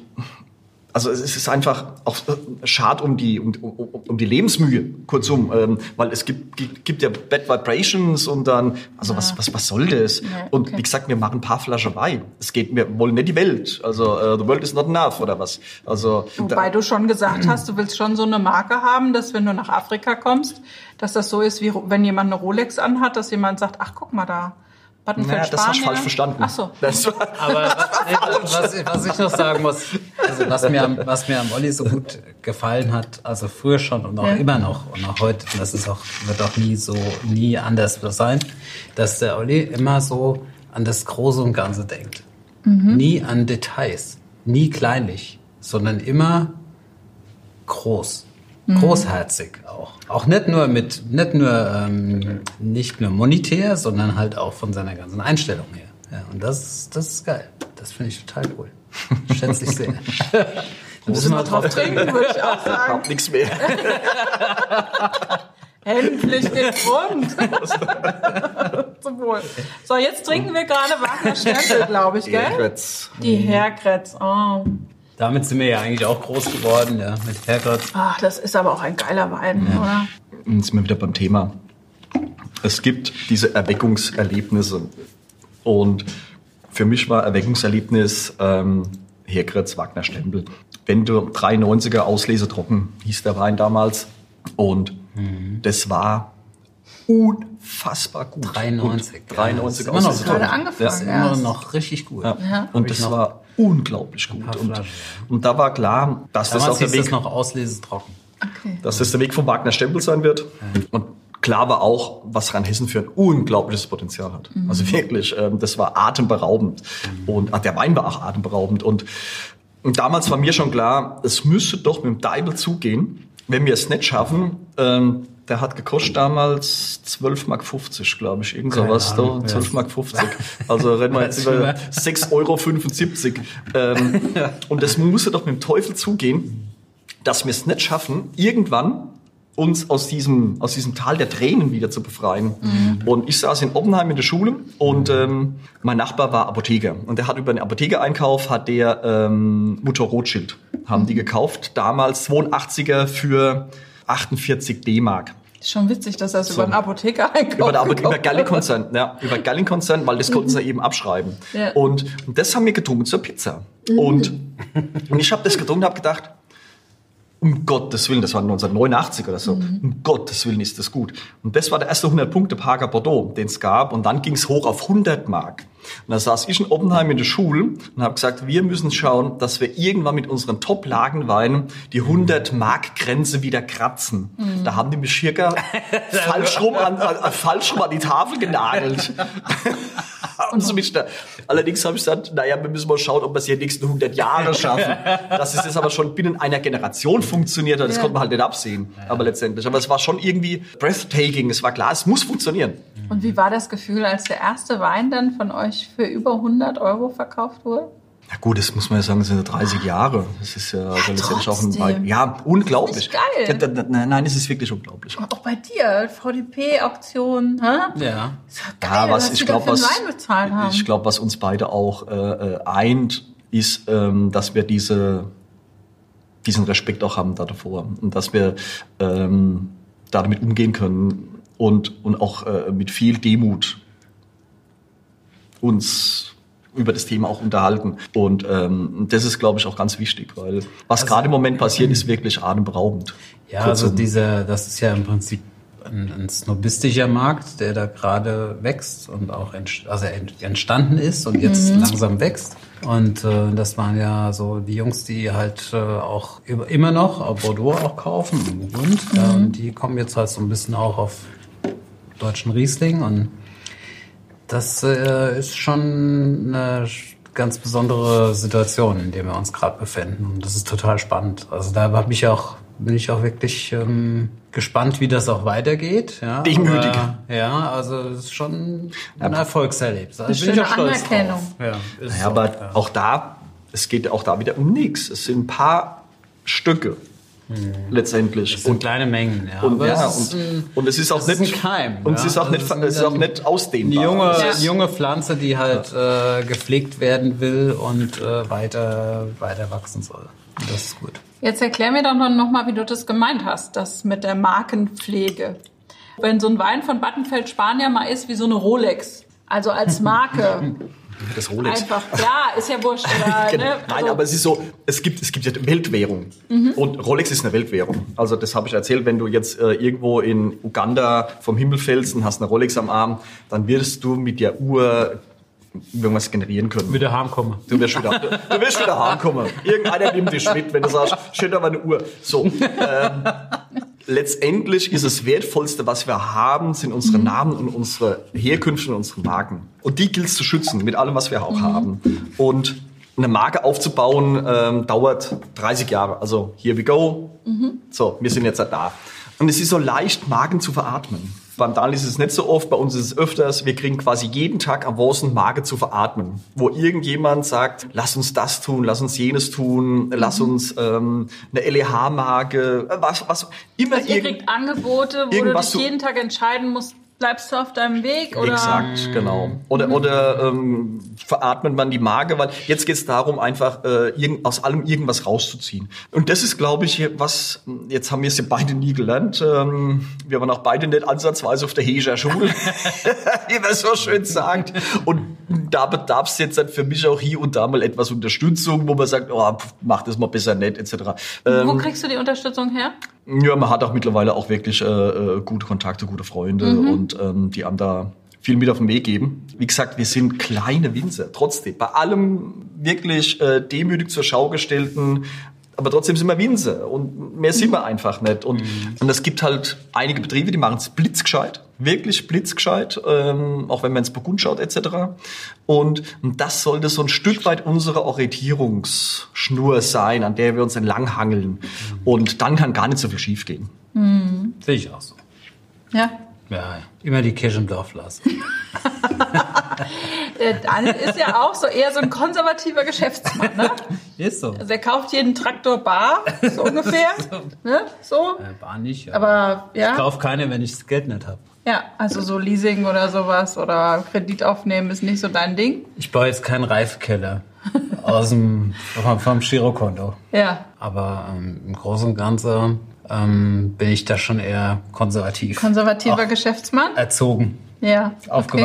also es ist einfach auch schad um die, um, um, um die Lebensmühe, kurzum, ähm, weil es gibt, gibt, gibt ja Bad Vibrations und dann, also was, was, was soll das? Ja, Und okay. wie gesagt, wir machen ein paar Flaschen Wein. Es geht, wir wollen nicht die Welt. Also äh, the world is not enough oder was. Also Wobei du schon gesagt hast, du willst schon so eine Marke haben, dass wenn du nach Afrika kommst, dass das so ist, wie wenn jemand eine Rolex anhat, dass jemand sagt, ach guck mal da, Battenfeld naja, das hast du falsch verstanden. Ach so. Das war, Aber *laughs* was, was, ich- was ich noch sagen muss, also was mir, am- was mir am Olli so gut gefallen hat, also früher schon und auch Ja. immer noch und auch heute, das ist auch, wird auch nie so, nie anders sein, dass der Olli immer so an das Große und Ganze denkt. Nie an Details, nie kleinlich, sondern immer groß. Großherzig auch. Auch nicht nur mit, nicht nur, ähm, nicht nur monetär, sondern halt auch von seiner ganzen Einstellung her. Ja, und das, ist- das ist geil. Das finde ich total cool. Schätze ich sehr. Da müssen wir Drauf trinken, würde ich auch sagen. hab nichts mehr. *laughs* Endlich den Grund. *laughs* Zum Wohl. So, jetzt trinken wir gerade Wagner Stempel, glaube ich, gell? Ehrgeiz. Die Herkretz. Oh. Damit sind wir ja eigentlich auch groß geworden, ja, mit Hergott. Ach, das ist aber auch ein geiler Wein, oder? Jetzt sind wir wieder beim Thema. Es gibt diese Erweckungserlebnisse. Und für mich war Erweckungserlebnis ähm, Herkretz Wagner Stempel. Wenn du 93er Auslese trocken hieß der Wein damals. Und das war unfassbar gut. 93. Gut. 93 Ja, das ist immer noch. Gerade angefangen, Das ist ja. immer noch richtig gut. Ja. Ja. Und das war unglaublich gut. Und, und da war klar, dass das Damals auch der hieß das Weg noch Auslese trocken. Okay. dass das der Weg vom Wagner Stempel sein wird. Und klar war auch, was Rheinhessen für ein unglaubliches Potenzial hat. Also wirklich, ähm, das war atemberaubend. Und ach, der Wein war auch atemberaubend. Und, und damals war mir schon klar, es müsste doch mit dem Deibel zugehen, wenn wir es nicht schaffen. Ähm, der hat gekostet damals 12,50 Mark, glaube ich, irgend sowas. Da, Ahnung, ja. 12,50 Mark. 50. Also reden wir *laughs* jetzt über ich 6,75 Euro. Ähm, und das musste doch mit dem Teufel zugehen dass wir es nicht schaffen, irgendwann uns aus diesem, aus diesem Tal der Tränen wieder zu befreien. Und ich saß in Oppenheim in der Schule und ähm, mein Nachbar war Apotheker. Und der hat über einen Apothekereinkauf, hat der ähm, Mutter Rothschild, haben die gekauft, damals 82er für 48 D-Mark. Schon witzig, dass das So. über einen Apotheker einkauft. Über, der, Apo- über Galli-Konzern, ja, über Galli-Konzern, weil das konnten sie eben abschreiben. Ja. Und, und das haben wir getrunken zur Pizza. Und, und ich habe das getrunken und habe gedacht, um Gottes Willen, das war 1989 oder so, Mhm. um Gottes Willen ist das gut. Und das war der erste 100-Punkte-Parker Bordeaux, den es gab. Und dann ging es hoch auf 100 Mark. Und da saß ich in Oppenheim in der Schule und habe gesagt, wir müssen schauen, dass wir irgendwann mit unseren Top-Lagenweinen die 100-Mark-Grenze wieder kratzen. Mhm. Da haben die mich circa *laughs* falsch rum an, äh, falsch rum an die Tafel genagelt. *laughs* haben sie mich da. Allerdings habe ich gesagt, naja, wir müssen mal schauen, ob wir es hier die nächsten 100 Jahre schaffen. Dass es jetzt aber schon binnen einer Generation funktioniert hat, das Ja. konnte man halt nicht absehen. Aber letztendlich. Aber es war schon irgendwie breathtaking. Es war klar, es muss funktionieren. Und wie war das Gefühl, als der erste Wein dann von euch für über 100 Euro verkauft wurde? Na gut, das muss man ja sagen, das sind ja 30 Jahre. Das ist ja, also letztendlich auch ein trotzdem. Wein. Ja, unglaublich. Das ist geil. Ja, da- da- Nein, nein, es ist wirklich unglaublich. Auch bei dir, VDP-Auktion, hä? Ja. Ist doch geil, Ja, was was ich glaube, was ich glaube, was uns beide auch äh, äh, eint, ist, ähm, dass wir diese diesen Respekt auch haben da davor und dass wir ähm, da damit umgehen können und und auch äh, mit viel Demut uns über das Thema auch unterhalten. Und ähm, das ist, glaube ich, auch ganz wichtig, weil was gerade im Moment passiert, ist wirklich atemberaubend. Ja, also Kurzum. dieser, das ist ja im Prinzip ein, ein snobistischer Markt, der da gerade wächst und auch also ent- entstanden ist und jetzt langsam wächst. Und äh, das waren ja so die Jungs, die halt äh, auch über- immer noch Bordeaux auch kaufen im Bund. Ja, und die kommen jetzt halt so ein bisschen auch auf deutschen Riesling und das äh, ist schon eine ganz besondere Situation, in der wir uns gerade befinden. Und das ist total spannend. Also da hab ich auch, bin ich auch wirklich ähm, gespannt, wie das auch weitergeht. Ja, Demütig. Aber, ja, also es ist schon ein Erfolgserlebnis. Also Eine bin ich auch stolz Anerkennung. Drauf. Ja, ist Ja, so, aber ja. auch da, es geht auch da wieder um nichts. Es sind ein paar Stücke letztendlich. Das sind Und, kleine Mengen. Ja, und, ja, es ist und, ein, und es ist auch das ist nicht ein Keim. Und es ja. ist auch nicht, Das es ist auch nicht ausdehnbar. Eine junge, Es Ja. ist- junge Pflanze, die halt äh, gepflegt werden will und äh, weiter, weiter wachsen soll. Und das ist gut. Jetzt erklär mir doch noch mal, wie du das gemeint hast, das mit der Markenpflege. Wenn so ein Wein von Battenfeld Spanier mal ist wie so eine Rolex, also als Marke, *laughs* Das Rolex. einfach, ja, ist ja wurscht. Oder, *laughs* Genau. ne? Nein, aber es ist so, es gibt, es gibt ja Weltwährung. Und Rolex ist eine Weltwährung. Also das habe ich erzählt, wenn du jetzt äh, irgendwo in Uganda vom Himmel fällst und hast eine Rolex am Arm, dann wirst du mit der Uhr irgendwas generieren können. Wieder heimkommen. Du wirst wieder, du, du wirst wieder heimkommen. Irgendeiner nimmt dich mit, wenn du sagst, schön aber eine Uhr. So. *laughs* Ähm, letztendlich ist das Wertvollste, was wir haben, sind unsere Namen und unsere Herkünfte und unsere Marken. Und die gilt es zu schützen, mit allem, was wir auch haben. Und eine Marke aufzubauen, ähm, dauert 30 Jahre. Also, here we go. So, wir sind jetzt da. Und es ist so leicht, Marken zu veratmen. Beim Daniel ist es nicht so oft, bei uns ist es öfters. Wir kriegen quasi jeden Tag Avancen, Marke zu veratmen. Wo irgendjemand sagt, lass uns das tun, lass uns jenes tun, lass uns ähm, eine LEH-Marke, was, was, immer also ihr irgend- kriegt Angebote, wo du dich jeden Tag entscheiden musst, bleibst du auf deinem Weg oder Exakt, genau. Oder, oder ähm, veratmet man die Marke, weil jetzt geht es darum, einfach äh, irgend, aus allem irgendwas rauszuziehen. Und das ist, glaube ich, was, jetzt haben wir es ja beide nie gelernt. Ähm, wir waren auch beide nicht ansatzweise auf der Heger Schule, *laughs* *laughs* wie man so schön sagt. Und da bedarf es jetzt halt für mich auch hier und da mal etwas Unterstützung, wo man sagt, oh, pf, mach das mal besser nett, etc. wo Ähm, kriegst du die Unterstützung her? Ja, man hat auch mittlerweile auch wirklich äh, äh, gute Kontakte, gute Freunde und ähm, die einem da viel mit auf den Weg geben. Wie gesagt, wir sind kleine Winzer, trotzdem. Bei allem wirklich äh, demütig zur Schau gestellten, aber trotzdem sind wir Winzer und mehr sind wir einfach nicht. Und, und es gibt halt einige Betriebe, die machen es blitzgescheit, wirklich blitzgescheit, ähm, auch wenn man ins Burgund schaut etc. Und, und das sollte so ein Stück weit unsere Orientierungsschnur sein, an der wir uns entlanghangeln. Und dann kann gar nicht so viel schiefgehen. Sehe ich auch so. Ja. Ja. Immer die Kirche im Dorf lassen. *laughs* Der *laughs* Daniel ist ja auch so eher so ein konservativer Geschäftsmann, ne? *laughs* Ist so. Also er kauft jeden Traktor bar, so ungefähr. *laughs* Ne? So. Äh, Bar nicht. Ja. Aber ich ja, kauf keine, wenn ich das Geld nicht habe. ja, also so Leasing oder sowas oder Kredit aufnehmen ist nicht so dein Ding. Ich baue jetzt keinen Reifkeller aus dem vom, vom Girokonto. Ja. Aber ähm, im Großen und Ganzen ähm, bin ich da schon eher konservativ. Konservativer Auch Geschäftsmann? erzogen, Ja. okay.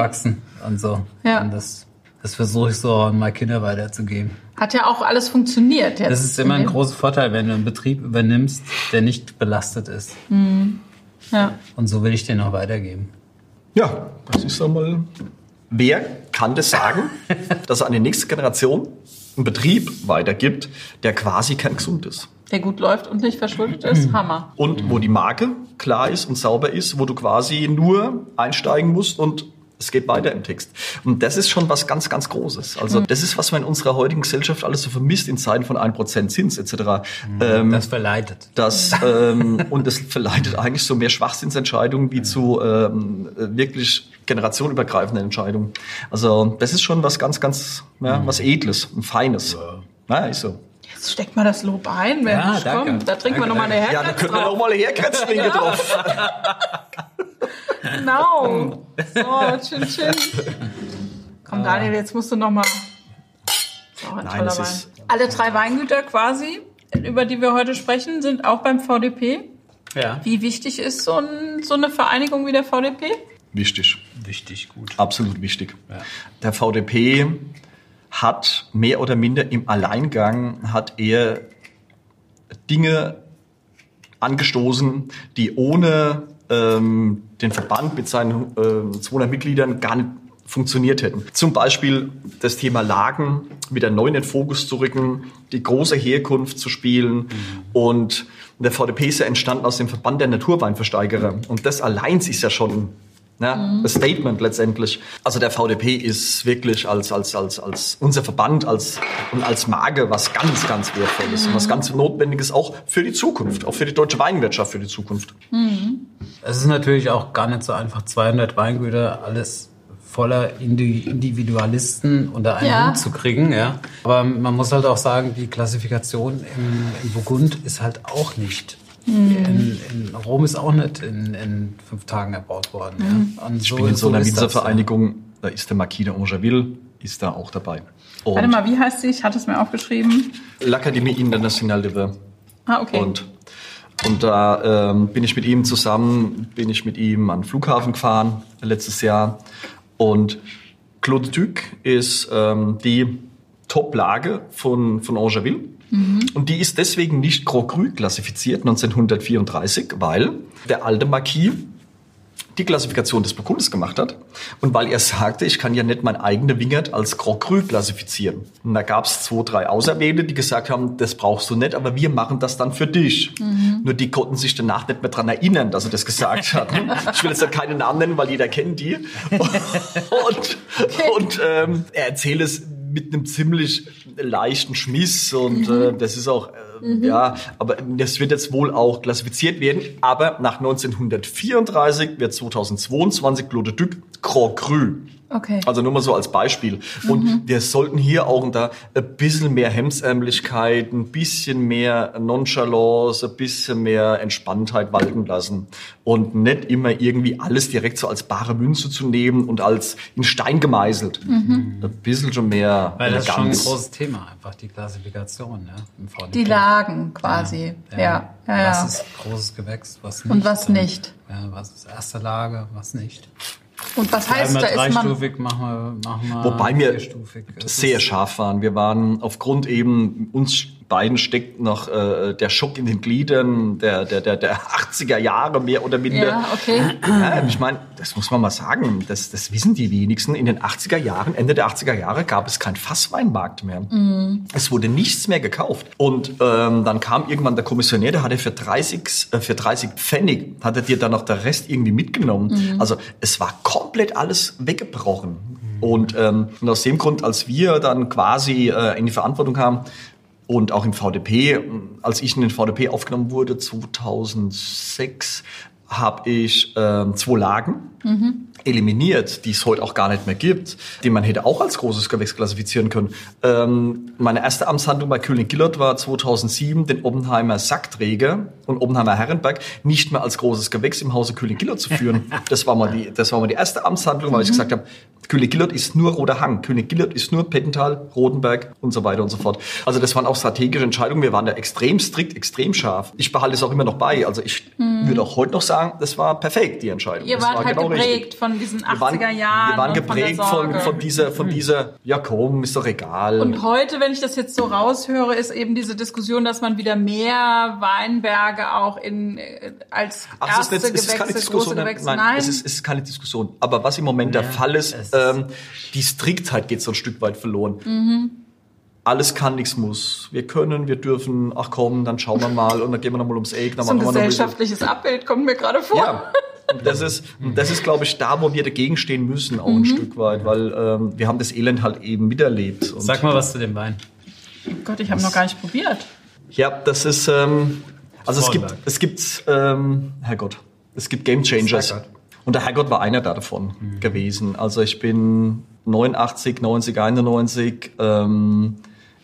Und so. Ja. Und das Das versuche ich so an meine Kinder weiterzugeben. Hat ja auch alles funktioniert jetzt. Das ist immer ein großer Vorteil, wenn du einen Betrieb übernimmst, der nicht belastet ist. Ja. Und so will ich den auch weitergeben. Ja, das ist einmal. Wer kann das sagen, *laughs* dass er an die nächste Generation einen Betrieb weitergibt, der quasi kerngesund ist? Der gut läuft und nicht verschuldet ist. Hammer. Und wo die Marke klar ist und sauber ist, wo du quasi nur einsteigen musst und es geht weiter im Text. Und das ist schon was ganz, ganz Großes. Also das ist, was man in unserer heutigen Gesellschaft alles so vermisst in Zeiten von 1% Zins etc. Ähm, Das verleitet. das, ähm, *laughs* und das verleitet eigentlich so mehr Schwachsinnsentscheidungen wie zu ähm, wirklich generationenübergreifenden Entscheidungen. Also das ist schon was ganz, ganz, ja, was Edles, ein Feines. Ja, ist so. Jetzt steckt mal das Lob ein. Mensch, Ja, danke. komm, da trinken wir Danke, nochmal eine Ja, da können wir drauf. noch mal herkretzlinge *laughs* drauf. *laughs* Genau. So, chin, chin. Komm, Daniel, jetzt musst du noch mal. So, ein Nein, toller das Wein. ist- Alle drei Weingüter quasi, über die wir heute sprechen, sind auch beim VDP. Ja. Wie wichtig ist so, ein, so eine Vereinigung wie der VDP? Wichtig. Wichtig, gut. Absolut wichtig. Ja. Der VDP hat mehr oder minder im Alleingang hat er Dinge angestoßen, die ohne ähm, den Verband mit seinen ähm, 200 Mitgliedern gar nicht funktioniert hätten. Zum Beispiel das Thema Lagen wieder neu in den Fokus zu rücken, die große Herkunft zu spielen und der VDP ist ja entstanden aus dem Verband der Naturweinversteigerer und das allein ist ja schon ja, ein Statement letztendlich. Also der VDP ist wirklich als, als, als, als unser Verband als, und als Marke was ganz, ganz Wertvolles und was ganz Notwendiges auch für die Zukunft, auch für die deutsche Weinwirtschaft für die Zukunft. Es ist natürlich auch gar nicht so einfach, 200 Weingüter, alles voller Indi Individualisten unter einen Ja. Hut zu kriegen. Ja. Aber man muss halt auch sagen, die Klassifikation im, im Burgund ist halt auch nicht. In, in Rom ist auch nicht in, in fünf Tagen erbaut worden. Ja. Und Ich bin in so so einer Winzervereinigung, da ist der Marquis de Angeville, ist da auch dabei. Und Warte mal, wie heißt sie? Ich hatte es mir aufgeschrieben. L'Académie Internationale de Vin. Ah, okay. Und, und da ähm, bin ich mit ihm zusammen, bin ich mit ihm an den Flughafen gefahren letztes Jahr. Und Claude Duc ist ähm, die Top-Lage von, von Angeville. Und die ist deswegen nicht Grand Cru klassifiziert 1934, weil der alte Marquis die Klassifikation des Burgundes gemacht hat und weil er sagte, ich kann ja nicht mein eigener Wingert als Grand Cru klassifizieren. Und da gab es zwei, drei Auserwählte, die gesagt haben, das brauchst du nicht, aber wir machen das dann für dich. Nur die konnten sich danach nicht mehr dran erinnern, dass er das gesagt *laughs* hat. Ich will jetzt keine Namen nennen, weil jeder kennt die. *laughs* Und, und ähm, er erzählt es mit einem ziemlich leichten Schmiss und äh, das ist auch äh, ja, aber das wird jetzt wohl auch klassifiziert werden. Aber nach 1934 wird 2022 Claude Duc Grand Cru. Okay. Also nur mal so als Beispiel. Und wir sollten hier auch da ein bisschen mehr Hemdsärmlichkeit, ein bisschen mehr Nonchalance, ein bisschen mehr Entspanntheit walten lassen. Und nicht immer irgendwie alles direkt so als bare Münze zu nehmen und als in Stein gemeißelt. Ein bisschen schon mehr Weil das ist schon ein großes Thema, einfach die Klassifikation ja, im VDP. Die Lagen quasi. Ja, ja, ja. Was ist großes Gewächs, was nicht. Und was nicht. Ja, was ist erste Lage, was nicht. Und was heißt, da ist man. dreistufig, machen wir, machen wir Wobei wir sehr scharf waren. Wir waren aufgrund eben, uns beiden steckt noch äh, der Schock in den Gliedern der, der, der, der *laughs* 80er Jahre mehr oder minder. Ja, okay. Ja, ich meine, das muss man mal sagen, das, das wissen die wenigsten. In den 80er Jahren, Ende der 80er Jahre, gab es keinen Fassweinmarkt mehr. Es wurde nichts mehr gekauft. Und ähm, dann kam irgendwann der Kommissionär, der hatte für 30, äh, für 30 Pfennig, hat er dir dann noch der Rest irgendwie mitgenommen. Also es war komplett alles weggebrochen. Und, ähm, und aus dem Grund, als wir dann quasi äh, in die Verantwortung kamen, und auch im VDP, als ich in den VDP aufgenommen wurde, 2006, habe ich ähm, zwei Lagen eliminiert, die es heute auch gar nicht mehr gibt, die man hätte auch als großes Gewächs klassifizieren können. Ähm, meine erste Amtshandlung bei König Gillert war 2007, den Oppenheimer Sackträger und Oppenheimer Herrenberg nicht mehr als großes Gewächs im Hause König Gillert zu führen. *laughs* Das war mal die, das war mal die erste Amtshandlung, weil ich gesagt habe, König Gillert ist nur Roter Hang, König Gillert ist nur Pettental, Rodenberg und so weiter und so fort. Also das waren auch strategische Entscheidungen. Wir waren da extrem strikt, extrem scharf. Ich behalte es auch immer noch bei. Also ich würde auch heute noch sagen, sagen, das war perfekt, die Entscheidung. Ihr wart war halt genau geprägt richtig. von diesen Wir waren, 80er Jahren. wir waren und geprägt von, der von, Sorge. von dieser, von dieser, ja komm, ist doch egal. Und heute, wenn ich das jetzt so raushöre, ist eben diese Diskussion, dass man wieder mehr Weinberge auch in äh, als Ach, es ist, erste es ist keine Gewächse, große Diskussion. Gewächse. Nein, Nein, Es, ist, es ist keine Diskussion. Aber was im Moment der Fall ist, ist- ähm, die Striktheit geht so ein Stück weit verloren. Mhm. Alles kann, nichts muss. Wir können, wir dürfen, ach komm, dann schauen wir mal und dann gehen wir nochmal ums Eck. Dann so ein gesellschaftliches Abbild kommt mir gerade vor. Ja, und das ist, und das ist, glaube ich, da, wo wir dagegen stehen müssen, auch Mhm. ein Stück weit, weil ähm, wir haben das Elend halt eben miterlebt. Und Sag mal was zu dem Wein. Oh Gott, ich habe noch gar nicht probiert. Ja, das ist, ähm, also es gibt, es gibt, ähm, Herrgott, es gibt Game Changers. Und der Herrgott war einer da davon gewesen. Also ich bin 89, 90, 91, ähm,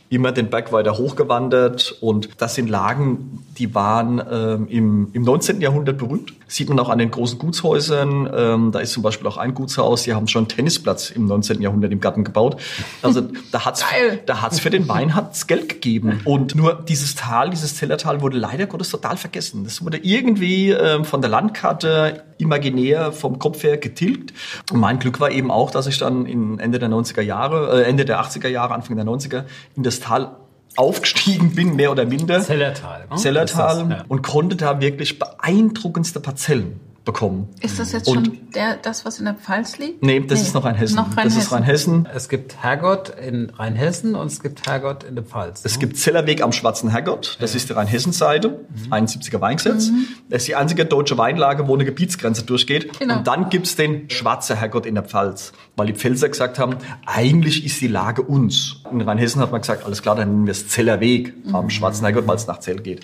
immer den Berg weiter hochgewandert und das sind Lagen, die waren ähm, im, im 19. Jahrhundert berühmt. Sieht man auch an den großen Gutshäusern. Ähm, da ist zum Beispiel auch ein Gutshaus, die haben schon einen Tennisplatz im 19. Jahrhundert im Garten gebaut. Also *laughs* da hat's, da hat's für den Wein hat's Geld gegeben. Und nur dieses Tal, dieses Zellertal wurde leider Gottes total vergessen. Das wurde irgendwie ähm, von der Landkarte imaginär vom Kopf her getilgt. Und mein Glück war eben auch, dass ich dann in Ende der 90er Jahre, äh, Ende der 80er Jahre, Anfang der 90er in das Tal aufgestiegen bin, mehr oder minder. Zellertal. ne? Zellertal das, ja. und konnte da wirklich beeindruckendste Parzellen bekommen. Ist das jetzt Und- schon der, das, was in der Pfalz liegt? Nee, das ist noch Rheinhessen. Noch Das ist Rheinhessen. Es gibt Herrgott in Rheinhessen und es gibt Herrgott in der Pfalz. Es ne? gibt Zellerweg am Schwarzen Herrgott, das ist die Rheinhessen-Seite, 71er Weingesetz. Das ist die einzige deutsche Weinlage, wo eine Gebietsgrenze durchgeht. Genau. Und dann gibt's den Schwarzer Herrgott in der Pfalz, weil die Pfälzer gesagt haben, eigentlich ist die Lage uns. In Rheinhessen hat man gesagt, alles klar, dann nennen wir es Zellerweg am Schwarzen Herrgott, weil es nach Zell geht.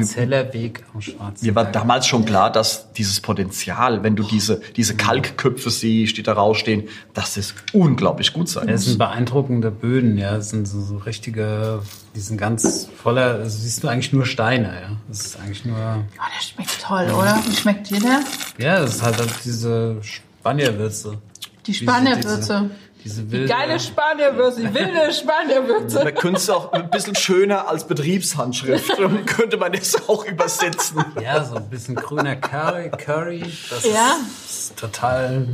Zellerweg am Schwarzen. Mir war damals schon klar, dass dieses Potenzial, wenn du diese, diese Kalkköpfe siehst, die da rausstehen, dass das unglaublich gut sein Das muss. sind beeindruckende Böden, ja. Das sind so, so richtige, die sind ganz voller, also siehst du eigentlich nur Steine, ja. Das ist eigentlich nur, Oh, der schmeckt toll, oder? Wie schmeckt dir der? ja, das ist halt diese Spanierwürze. Die Spanierwürze. Diese Die wilde. geile Spanierwürze, die wilde *laughs* Spanierwürze. Man könnte es auch ein bisschen schöner als Betriebshandschrift, *laughs* könnte man das auch übersetzen. Ja, so ein bisschen grüner Curry, Curry. Das Ja. ist, ist total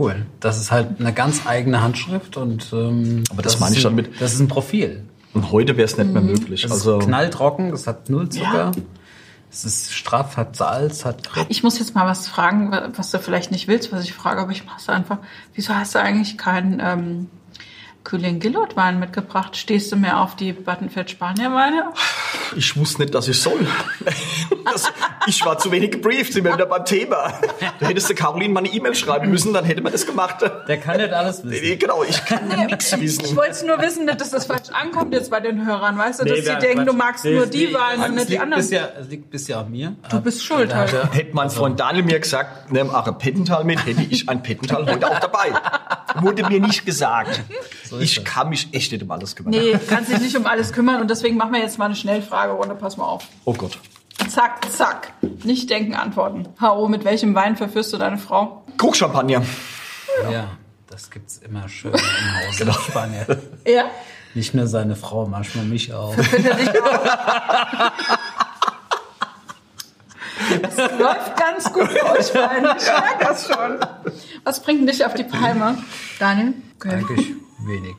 cool. Das ist halt eine ganz eigene Handschrift und ähm, Aber das ist meine ich dann mit- Das ist ein Profil. Und heute wäre es nicht mehr möglich. Das Also ist knalltrocken, das hat null Zucker. Ja. Es ist straff, hat Salz, hat Kripp. Ich muss jetzt mal was fragen, was du vielleicht nicht willst, was ich frage, aber ich mach's einfach. Wieso hast du eigentlich keinen ähm, Kühling Gillot Wein mitgebracht? Stehst du mehr auf die Buttonfett Spanier Weine? ich wusste nicht, dass ich soll. Das, ich war zu wenig gebrieft, sind wir wieder beim Thema. Da hättest du Caroline mal eine E-Mail schreiben müssen, dann hätte man das gemacht. Der kann nicht alles Nee, wissen. nee, genau, ich kann nichts Ich wissen. wollte nur wissen, nicht, dass das falsch ankommt jetzt bei den Hörern, weißt du, dass Nee, sie wir- denken, du magst Nee, nur nee, die Weine und nicht die anderen. Bisher, es liegt bisher an mir. Du bist schuld Da halt. Hätte mein Freund Daniel mir gesagt, nimm auch ein Pettental mit, hätte ich ein Pettental heute auch dabei. Wurde mir nicht gesagt. Ich kann mich echt nicht um alles kümmern. Nee, kannst dich nicht um alles kümmern und deswegen machen wir jetzt mal eine Schnellfragerunde. Pass mal auf. Oh Gott. Zack, zack. Nicht denken, antworten. H.O., mit welchem Wein verführst du deine Frau? Krugchampagner. Ja, das gibt's immer schön im Haus Genau. in Spanien. Ja. Nicht nur seine Frau, manchmal mich auch. *laughs* Das läuft ganz gut bei euch beiden. *laughs* Ich merke das schon. Was bringt dich auf die Palme, Daniel? Okay. Eigentlich wenig.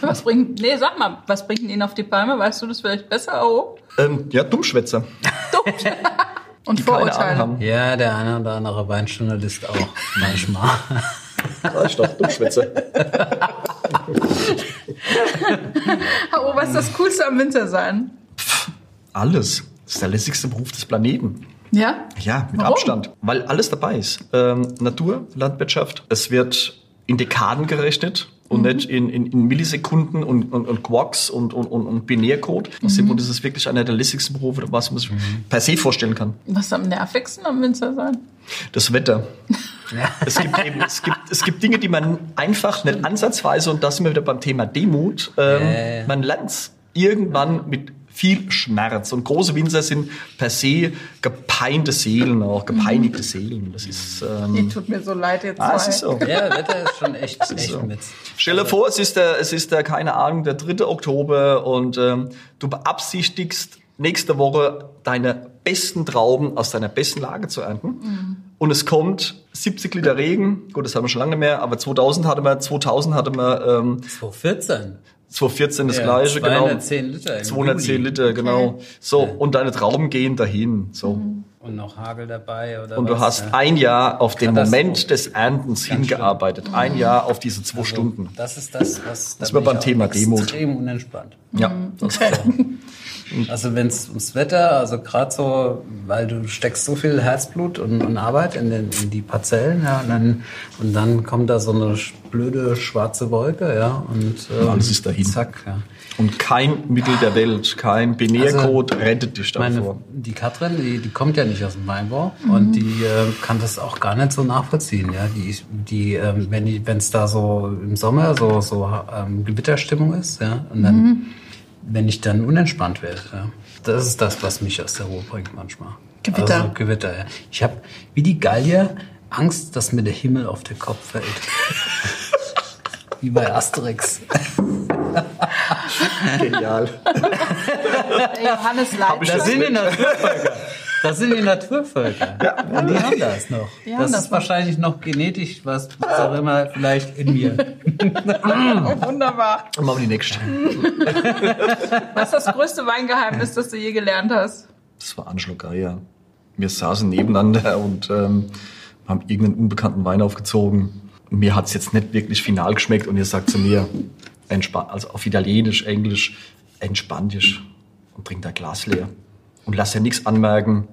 Was bringt, nee, sag mal, was bringt ihn auf die Palme? Weißt du das vielleicht besser, oh? Ähm, ja, Dummschwätzer. Und Keine Ahnung Vorurteile. haben. Ja, der eine oder andere Weinjournalist auch manchmal. Ja, ich doch, Dummschwätzer. *laughs* Oh, was ist das Coolste am Winter sein? Alles. Das ist der lässigste Beruf des Planeten. Ja? Ja, mit Warum? Abstand. Weil alles dabei ist. Ähm, Natur, Landwirtschaft. Es wird in Dekaden gerechnet und nicht in, in, in Millisekunden und, und, und Quarks und, und, und, Binärcode. Das ist- Und das ist wirklich einer der lässigsten Berufe, was man sich per se vorstellen kann. Was ist am nervigsten am Winter sein? Das Wetter. *laughs* Es gibt eben, es gibt, es gibt Dinge, die man einfach nicht ansatzweise, und da sind wir wieder beim Thema Demut, ähm, Ja. man lernt irgendwann mit viel Schmerz. Und große Winzer sind per se gepeinte Seelen, auch gepeinigte Seelen. Das ist, Die ähm, tut mir so leid jetzt. ah, es ist so. Ja, Wetter ist schon echt, echt mit. Stell dir vor, es ist der, es ist der, keine Ahnung, der 3. Oktober und ähm, du beabsichtigst nächste Woche deine besten Trauben aus deiner besten Lage zu ernten. Und es kommt 70 Liter Regen, gut, das haben wir schon lange nicht mehr, aber 2000 hatte man, 2000 hatte man, ähm, 2014. 2014 das Ja, gleiche, genau. 210 Liter im 210 Juli. Liter, genau. So, und deine Trauben gehen dahin, so. Und noch Hagel dabei oder Und was? du hast ja. ein Jahr auf den. Moment des Erntens hingearbeitet. Ein Jahr auf diese zwei Stunden. Das ist das, was Das bin beim Thema Demut. Extrem unentspannt. Ja, das *laughs* Also wenn es ums Wetter, also gerade so, weil du steckst so viel Herzblut und, und Arbeit in, den, in die Parzellen, ja, und dann, und dann kommt da so eine blöde schwarze Wolke, ja, und ähm, Alles ist dahin. Zack, ja. Und kein Mittel der Welt, kein Binärcode rettet dich Meine, davor. die Katrin, die, die kommt ja nicht aus dem Weinbau und die äh, kann das auch gar nicht so nachvollziehen. Ja, die, die ähm, wenn es da so im Sommer so so ähm, Gewitterstimmung ist, ja, und dann, wenn ich dann unentspannt werde, das ist das, was mich aus der Ruhe bringt manchmal. Gewitter. Also Gewitter. Ja. Ich habe wie die Gallier Angst, dass mir der Himmel auf den Kopf fällt. *laughs* wie bei Asterix. Genial. *laughs* Johannes Leitner. Das sind die Naturvölker. Das sind die Naturvölker. Und die haben das noch. Die haben das, das ist wahrscheinlich noch genetisch, was, was auch immer vielleicht in mir. *laughs* Oh, wunderbar. Und machen wir die nächste. Was ist das größte Weingeheimnis, das du je gelernt hast? Das war Angelo Geier. Wir saßen nebeneinander und ähm, haben irgendeinen unbekannten Wein aufgezogen. Mir hat's jetzt nicht wirklich final geschmeckt und ihr sagt zu mir, entspann, also auf Italienisch, Englisch, entspann dich und trink dein Glas leer. Und lass dir nichts anmerken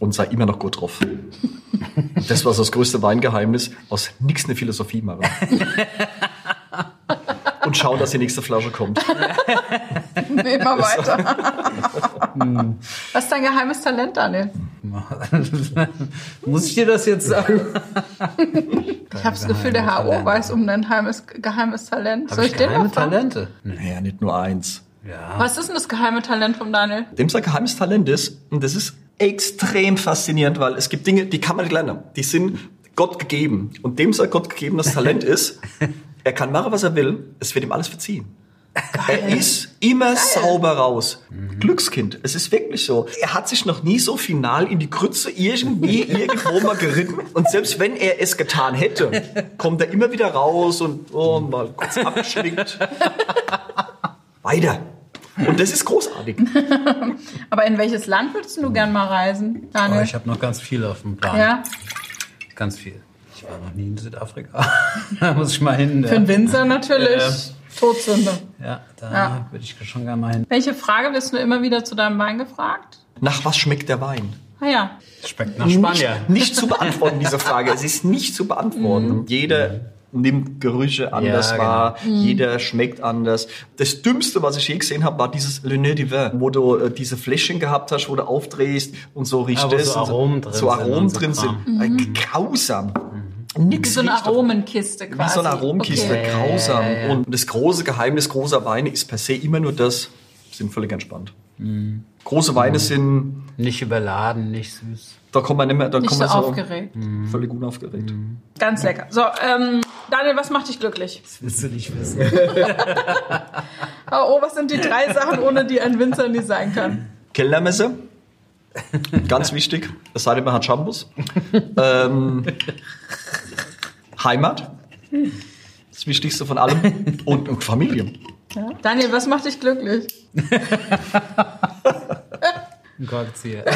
und sei immer noch gut drauf. Und *laughs* das war so das größte Weingeheimnis, aus nichts eine Philosophie machen. Und schauen, dass die nächste Flasche kommt. *laughs* Immer weiter. Was ist dein geheimes Talent, Daniel? Muss ich dir das jetzt sagen? Ich habe das Gefühl, der HO Talente. weiß um dein geheimes, geheimes Talent. Habe Soll ich ich den geheime noch? Talente? Nee. Naja, nicht nur eins. Ja. Was ist denn das geheime Talent von Daniel? dem sein geheimes Talent ist, und das ist extrem faszinierend, weil es gibt Dinge, die kann man nicht lernen. Die sind Gott gegeben. Und dem sein Gott gegebenes Talent ist, *laughs* er kann machen, was er will, es wird ihm alles verziehen. Er ist immer sauber raus. Glückskind. Es ist wirklich so. Er hat sich noch nie so final in die Grütze irgendwie *laughs* irgendwo mal geritten. Und selbst wenn er es getan hätte, kommt er immer wieder raus und oh, mal kurz abgeschlingt. *laughs* Weiter. Und das ist großartig. *laughs* Aber in welches Land würdest du gern mal reisen, Daniel? Oh, ich habe noch ganz viel auf dem Plan. ja, Ganz viel. Ich war noch nie in Südafrika. *laughs* da muss ich mal hin. für den Winzer natürlich. Todsünde. ja da Ja. würde ich schon gerne mal hin. Welche Frage wirst du immer wieder zu deinem Wein gefragt? Nach was schmeckt der Wein? Ah ja, Schmeckt nach Spanier. Nicht, nicht zu beantworten, diese Frage. Es ist nicht zu beantworten. Jeder nimmt Gerüche anders Ja, genau. wahr, jeder schmeckt anders. Das Dümmste, was ich je gesehen habe, war dieses Le Nez d'Hiver, wo du äh, diese Fläschchen gehabt hast, wo du aufdrehst und so riecht wo das. so Aromen drin so sind Aromen und so drin sind. Äh, Grausam. wie Nix so eine. Aromenkiste quasi. Wie so eine Aromenkiste, Okay. grausam. Ja, ja, ja. Und das große Geheimnis großer Weine ist per se immer nur das, sind völlig entspannt. Mhm. Große Weine sind, Nicht überladen, nicht süß. Da kommt man nicht mehr, da Nicht kommt so man so aufgeregt. völlig unaufgeregt. Ganz lecker. So, ähm, Daniel, was macht dich glücklich? Das willst du nicht wissen. *laughs* Oh, oh, was sind die drei Sachen, ohne die ein Winzer nie sein kann? Kellnermesse. Ganz wichtig. Es sei denn, man hat Shampoos. ähm, Heimat. Das Wichtigste von allem. Und, und Familie. Ja. Daniel, was macht dich glücklich? *laughs* Ein Korkzieher. *laughs*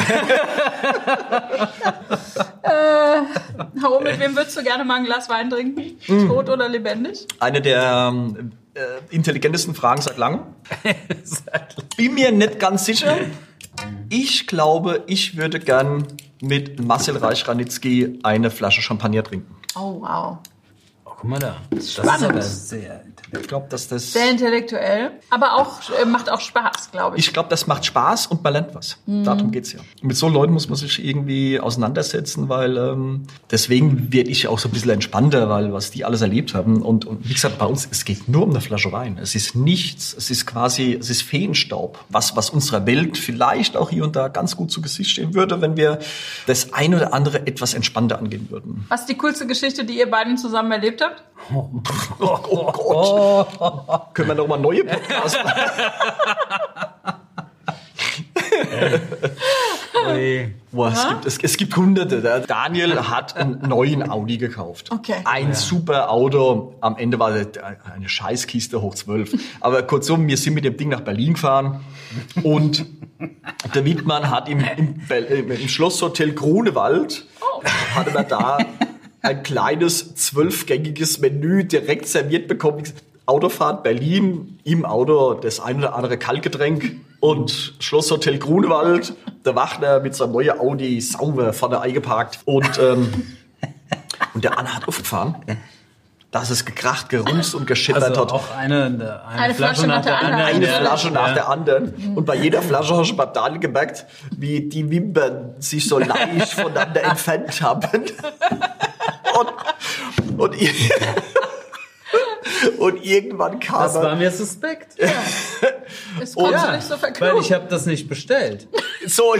Hau, mit wem würdest du gerne mal ein Glas Wein trinken? Tot oder lebendig? Eine der ähm, äh, intelligentesten Fragen *laughs* seit langem. Bin mir nicht ganz sicher. Ich glaube, ich würde gern mit Marcel Reich-Ranitzky eine Flasche Champagner trinken. Oh, wow. Guck mal da. Das ist aber sehr Ich glaube, dass das. Sehr intellektuell, aber auch äh, macht auch Spaß, glaube ich. Ich glaube, das macht Spaß und man lernt was. Darum geht's ja. Und mit so Leuten muss man sich irgendwie auseinandersetzen, weil ähm, deswegen werde ich auch so ein bisschen entspannter, weil was die alles erlebt haben. Und, und wie gesagt, bei uns, es geht nur um eine Flasche Wein. Es ist nichts, es ist quasi, es ist Feenstaub. Was, was unserer Welt vielleicht auch hier und da ganz gut zu Gesicht stehen würde, wenn wir das ein oder andere etwas entspannter angehen würden. Was ist die coolste Geschichte, die ihr beiden zusammen erlebt habt? Oh, oh Gott. Können wir noch mal neue Podcasts machen? Boah, es, gibt, es, es gibt hunderte. Der Daniel hat einen neuen Audi gekauft. Okay. Ein super Auto. Am Ende war es eine Scheißkiste hoch 12. Aber kurzum, wir sind mit dem Ding nach Berlin gefahren und der Wittmann hat im, im, Bel- im, Schlosshotel Grunewald, hatte man da ein kleines zwölfgängiges Menü direkt serviert bekommen. Autofahrt Berlin, im Auto das ein oder andere Kaltgetränk und Schlosshotel Grunewald. Der Wachner mit seinem neuen Audi sauber vorne eingeparkt und, ähm, und der Anna hat aufgefahren. dass es gekracht, gerumst und geschippert Also hat. auch eine, eine, Eine Flasche nach der anderen. Eine Ja, Flasche nach ja. der anderen. Und bei jeder Flasche hast du beim Daniel gemerkt, wie die Wimpern sich so leicht voneinander entfernt haben. *laughs* Und, und, und irgendwann kam Das war mir suspekt. Das konntest Ja, *laughs* du nicht so weil verknüpfen. ich habe das nicht bestellt. So. *laughs*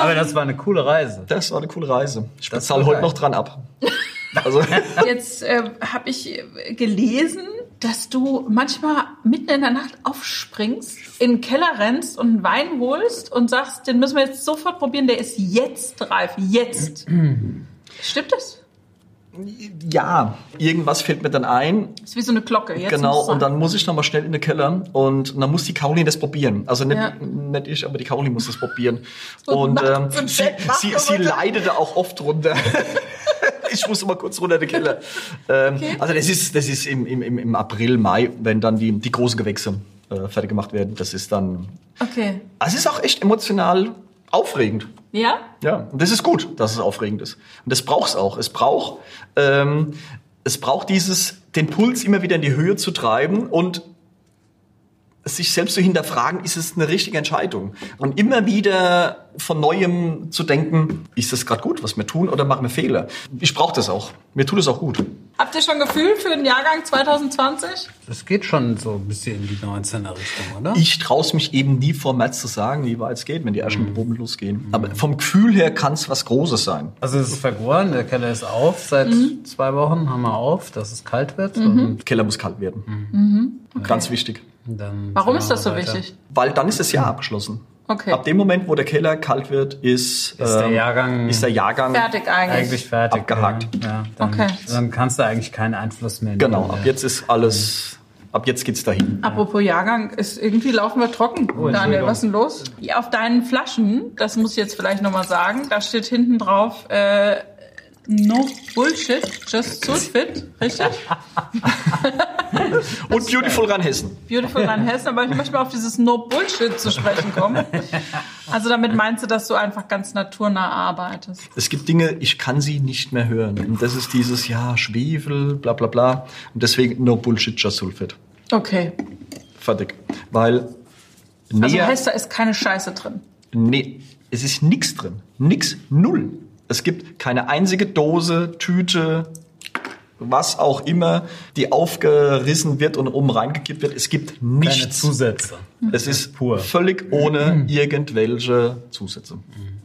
Aber das war eine coole Reise. das war eine coole Reise. Ich Das bezahle heute noch dran ab. *laughs* Also, Jetzt äh, habe ich äh, gelesen, dass du manchmal mitten in der Nacht aufspringst, in den Keller rennst und einen Wein holst und sagst, den müssen wir jetzt sofort probieren, der ist jetzt reif, jetzt. *clears throat* Stimmt das? Ja, irgendwas fällt mir dann ein. ist wie so eine Glocke. Jetzt genau, und dann muss ich nochmal schnell in den Keller und dann muss die Caroline das probieren. Also nicht, Ja. nicht ich, aber die Caroline muss das probieren. *laughs* So und ähm, sie, sie, sie geworden. leidet da auch oft runter. *laughs* ich muss mal kurz runter in den Keller. Ähm, Also das ist, das ist im, im, im- im April, Mai, wenn dann die, die großen Gewächse äh, fertig gemacht werden. Das ist dann... Okay. Also es ist auch echt emotional aufregend. Ja? Ja, und das ist gut, dass es aufregend ist. Und das braucht es auch. Es braucht, ähm, es braucht dieses, den Puls immer wieder in die Höhe zu treiben und sich selbst zu hinterfragen, ist es eine richtige Entscheidung? Und immer wieder von Neuem zu denken, ist das gerade gut, was wir tun, oder machen wir Fehler? Ich brauche das auch. Mir tut es auch gut. Habt ihr schon Gefühl für den Jahrgang 2020? Das geht schon so ein bisschen in die 19er Richtung, oder? Ich traue es mich eben nie vor März zu sagen, wie weit es geht, wenn die ersten Proben losgehen. Aber vom Gefühl her kann es was Großes sein. Also es ist vergoren, der Keller ist auf, seit Mhm. zwei Wochen haben wir auf, dass es kalt wird. Und Der Keller muss kalt werden. Ganz wichtig. Dann Warum ist das so weiter. wichtig? Weil dann ist das Jahr abgeschlossen. Okay. Ab dem Moment, wo der Keller kalt wird, ist, Ist der ähm, Jahrgang ist der Jahrgang Fertig eigentlich. eigentlich fertig. Abgehakt. Ja, ja, dann, Okay. dann kannst du eigentlich keinen Einfluss mehr Genau, nehmen. ab jetzt ist alles, ab jetzt geht's dahin. Apropos Jahrgang, ist irgendwie laufen wir trocken. Daniel, Entschuldigung. was ist denn los? Auf deinen Flaschen, das muss ich jetzt vielleicht nochmal sagen, da steht hinten drauf, äh, no bullshit, just sulfit, richtig? *laughs* Und Beautiful Rheinhessen. Beautiful Rheinhessen, aber ich möchte mal auf dieses no bullshit zu sprechen kommen. Also damit meinst du, dass du einfach ganz naturnah arbeitest. Es gibt Dinge, ich kann sie nicht mehr hören. Und das ist dieses, ja, Schwefel, bla bla bla. Und deswegen no bullshit, just sulfit. Okay. Fertig. Weil, Also näher- heißt, da ist keine Scheiße drin. Nee, es ist nichts drin. Nix, null. Es gibt keine einzige Dose, Tüte, was auch immer, die aufgerissen wird und oben reingekippt wird. Es gibt Keine nichts. Zusätze. Es ist Pur. völlig ohne irgendwelche Zusätze.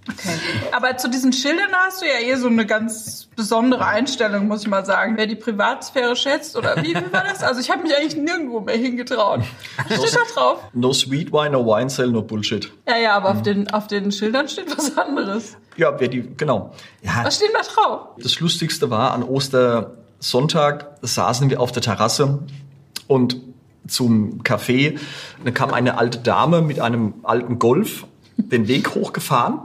Okay. Aber zu diesen Schildern hast du ja eh so eine ganz besondere Einstellung, muss ich mal sagen. Wer die Privatsphäre schätzt oder wie, wie war das? Also ich habe mich eigentlich nirgendwo mehr hingetraut. *laughs* Steht da drauf? No sweet wine, no wine sale, no bullshit. Ja, ja, aber auf, den, auf den Schildern steht was anderes. Ja, wer die, genau. Ja, Was steht da drauf? Das Lustigste war, an Ostersonntag saßen wir auf der Terrasse und zum Café. Da kam eine alte Dame mit einem alten Golf den Weg hochgefahren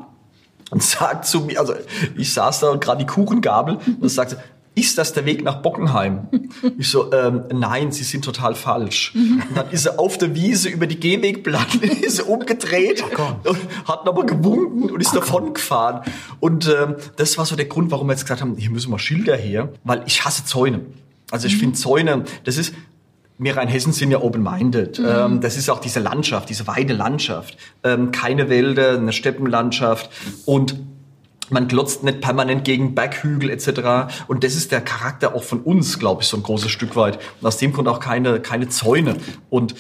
und *laughs* sagt zu mir, also ich saß da und gerade die Kuchengabel und sagte, ist das der Weg nach Bockenheim? *laughs* Ich so, ähm, nein, Sie sind total falsch. Und dann ist sie auf der Wiese über die Gehwegplatte *laughs* ist umgedreht und hat nochmal gewunken und ist davon gefahren. Und ähm, das war so der Grund, warum wir jetzt gesagt haben, hier müssen mal Schilder her, weil ich hasse Zäune. Also ich finde Zäune, das ist, wir Rheinhessen sind ja open-minded. Ähm, das ist auch diese Landschaft, diese weite Landschaft. Ähm, keine Wälder, eine Steppenlandschaft und man glotzt nicht permanent gegen Berghügel etc. Und das ist der Charakter auch von uns, glaube ich, so ein großes Stück weit. Und aus dem Grund auch keine, keine Zäune. Und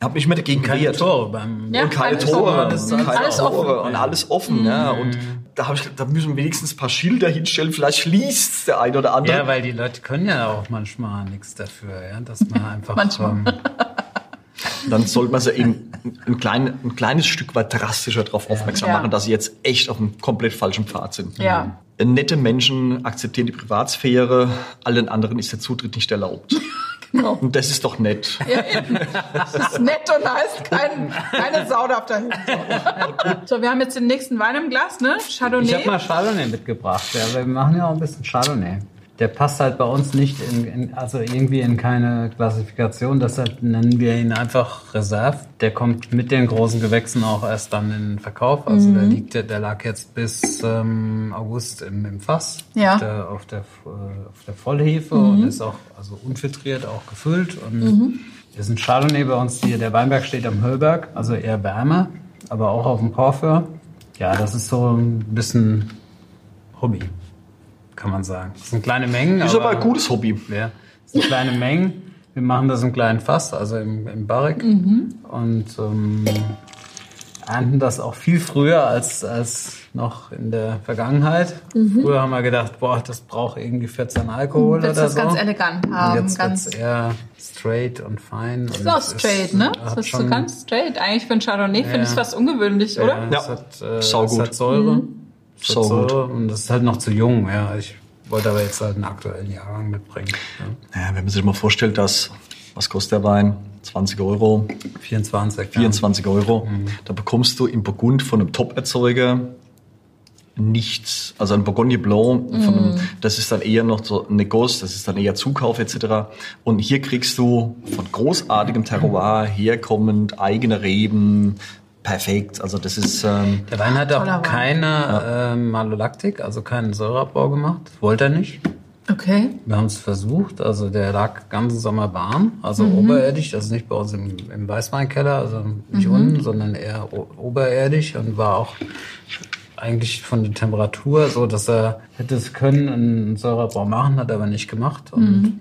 habe mich immer dagegen Keine gewehrt. Tore beim Ja, Und keine Tore, ist keine alles Tore offen. und alles offen. Ja. Und da, hab ich, da müssen wir wenigstens ein paar Schilder hinstellen. Vielleicht schließt der eine oder andere. Ja, weil die Leute können ja auch manchmal nichts dafür, ja, dass man einfach. Manchmal. Ähm, dann sollte man sie eben ein, klein, ein kleines Stück weit drastischer darauf aufmerksam Ja. machen, dass sie jetzt echt auf einem komplett falschen Pfad sind. Ja. Nette Menschen akzeptieren die Privatsphäre, allen anderen ist der Zutritt nicht erlaubt. *laughs* Genau. Und das ist doch nett. Ja, eben. Das ist nett und ist kein, keine Sau darf dahin. So, wir haben jetzt den nächsten Wein im Glas, ne? Chardonnay. Ich habe mal Chardonnay mitgebracht. Ja, wir machen ja auch ein bisschen Chardonnay. Der passt halt bei uns nicht in, in also irgendwie in keine Klassifikation. Deshalb nennen wir ihn einfach Reserve. Der kommt mit den großen Gewächsen auch erst dann in den Verkauf. Also der liegt, der lag jetzt bis ähm, August im, im Fass Ja. auf der auf der, äh, auf der Vollhefe und ist auch also unfiltriert auch gefüllt und ist ein Chardonnay bei uns hier. Der Weinberg steht am Höllberg, also eher Wärme, aber auch auf dem Porphyr. Ja, das ist so ein bisschen Hobby, kann man sagen. Das sind kleine Mengen. Ist aber ein gutes Hobby. Ja, das sind kleine Mengen. Wir machen das im kleinen Fass, also im, im Barrik. Und ähm, ernten das auch viel früher als, als noch in der Vergangenheit. Früher haben wir gedacht, boah, das braucht irgendwie 14 Alkohol Willst du oder das so. ganz elegant Und haben? jetzt ganz, eher straight und fein. ist auch straight, ne? Das ist so ganz straight. Eigentlich für ein Chardonnay finde ich es Ja. fast ungewöhnlich, oder? Ja, Ja, es hat, äh. Es hat Säure. Es Saugut. Säure und das ist halt noch zu jung. Ja, ich wollte aber jetzt halt einen aktuellen Jahrgang mitbringen. Ja. Ja, wenn man sich mal vorstellt, dass, was kostet der Wein? 20 Euro, 24. 24 Euro. Da bekommst du im Burgund von einem Top-Erzeuger nichts, also ein Bourgogne Blanc, von einem, das ist dann eher noch so ein Negoce, das ist dann eher Zukauf etc. Und hier kriegst du von großartigem Terroir herkommend eigene Reben, perfekt. Also das ist ähm, Der Wein hat auch keine ähm, Malolaktik, also keinen Säureabbau gemacht. Das wollte er nicht. Okay. Wir haben es versucht. Also der lag ganzen Sommer warm, also Mhm. oberirdisch, also nicht bei uns im, im Weißweinkeller, also nicht Mhm. unten, sondern eher oberirdisch und war auch eigentlich von der Temperatur so, dass er hätte es können einen Säureabbau machen, hat er aber nicht gemacht und Mhm.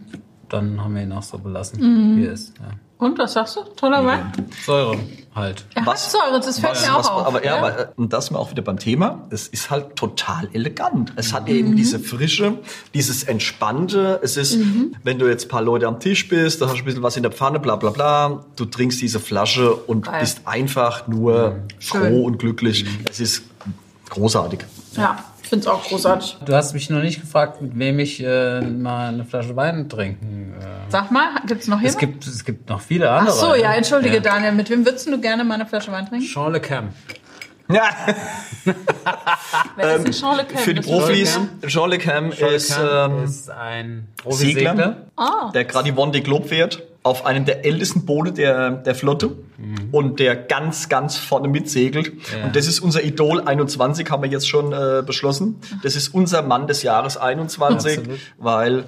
Dann haben wir ihn auch so belassen, wie er ist. Ja. Und, was sagst du? Toller Wein? Säure halt. Er hat Säure, das fällt mir auch was, auf. Aber ja, aber, äh, und das sind wir auch wieder beim Thema. Es ist halt total elegant. Es hat eben diese Frische, dieses Entspannte. Es ist, wenn du jetzt ein paar Leute am Tisch bist, da hast du ein bisschen was in der Pfanne, bla bla bla. Du trinkst diese Flasche und Geil. bist einfach nur Schön. froh und glücklich. Es ist großartig. Ja, ich finde es auch großartig. Du hast mich noch nicht gefragt, mit wem ich äh, mal eine Flasche Wein trinken. Äh. Sag mal, gibt's noch Es jemanden? gibt, es gibt noch viele Ach andere. so, ja, entschuldige Ja. Daniel. Mit wem würdest du gerne mal eine Flasche Wein trinken? Jean Le Cam. Ja, Wer ist denn Jean Le Cam? Ähm, für die Profis, Jean Le Cam Jean Le ist, ähm, ist ein Segler. Profi-Segler. Ah, der gerade die Vendée Globe fährt, auf einem der ältesten Boote der, der Flotte und der ganz, ganz vorne mitsegelt. Ja. Und das ist unser Idol 21, haben wir jetzt schon äh, beschlossen. Das ist unser Mann des Jahres 21, Absolut. weil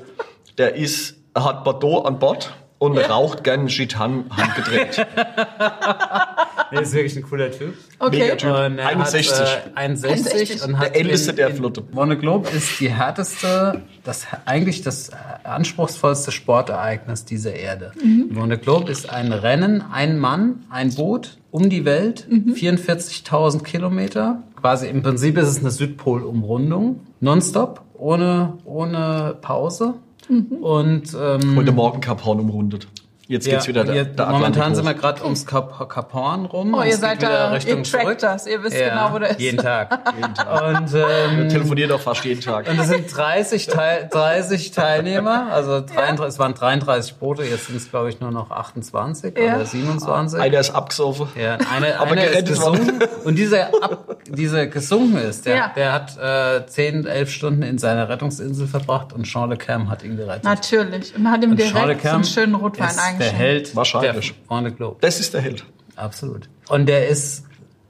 der ist, er hat Bordeaux an Bord und Ja. raucht gern Gitan handgedreht. *laughs* Der ist wirklich ein cooler Typ. okay. Mega Typ. Und er 61. Hat, äh, 61 61. und hat Der älteste der Flotte. Vonne Globe ist die härteste, das eigentlich das anspruchsvollste Sportereignis dieser Erde. Mhm. Vonne Globe ist ein Rennen, ein Mann, ein Boot um die Welt, Mhm. 44.000 Kilometer. Quasi im Prinzip ist es eine Südpolumrundung, nonstop, ohne ohne Pause. Mhm. Und ähm, Heute Morgen Cap Horn umrundet. Jetzt geht's wieder der, jetzt- der Momentan sind wir gerade ums Kap Kap Horn rum. Oh, und ihr seid da, Richtung ihr trackt zurück. das, ihr wisst Ja, genau, wo der ist. Jeden *laughs* Tag. Jeden Tag. Und, Wir ähm, telefonieren doch fast jeden Tag. und es sind 30, Teil, 30 Teilnehmer, also 33, es waren 33 Boote, jetzt sind es glaube ich nur noch 28 Ja. oder 27. Einer ist abgesoffen. Ja, eine, Aber einer ist gesunken und dieser, ab, dieser gesunken ist, der, Ja. der hat äh, 10, 11 Stunden in seiner Rettungsinsel verbracht und Sean Le Cam hat ihn gerettet. Natürlich. Und hat ihm und direkt so einen schönen Rotwein ist der. Held Wahrscheinlich. der Vorne Globe. Das ist der Held. Absolut. Und der ist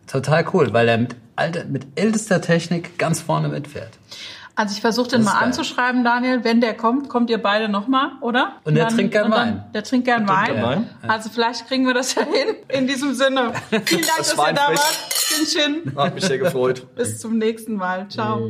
total cool, weil er mit, alter, mit ältester Technik ganz vorne mitfährt. Also ich versuche den mal geil. anzuschreiben, Daniel. Wenn der kommt, kommt ihr beide nochmal, oder? Und der trinkt gern dann- Wein. Der trinkt gern Wein. Wein. Also vielleicht kriegen wir das ja hin. In diesem Sinne. *laughs* Vielen Dank, Das dass ihr da wart. Chin, chin. Hat mich sehr gefreut. Bis zum nächsten Mal. Ciao.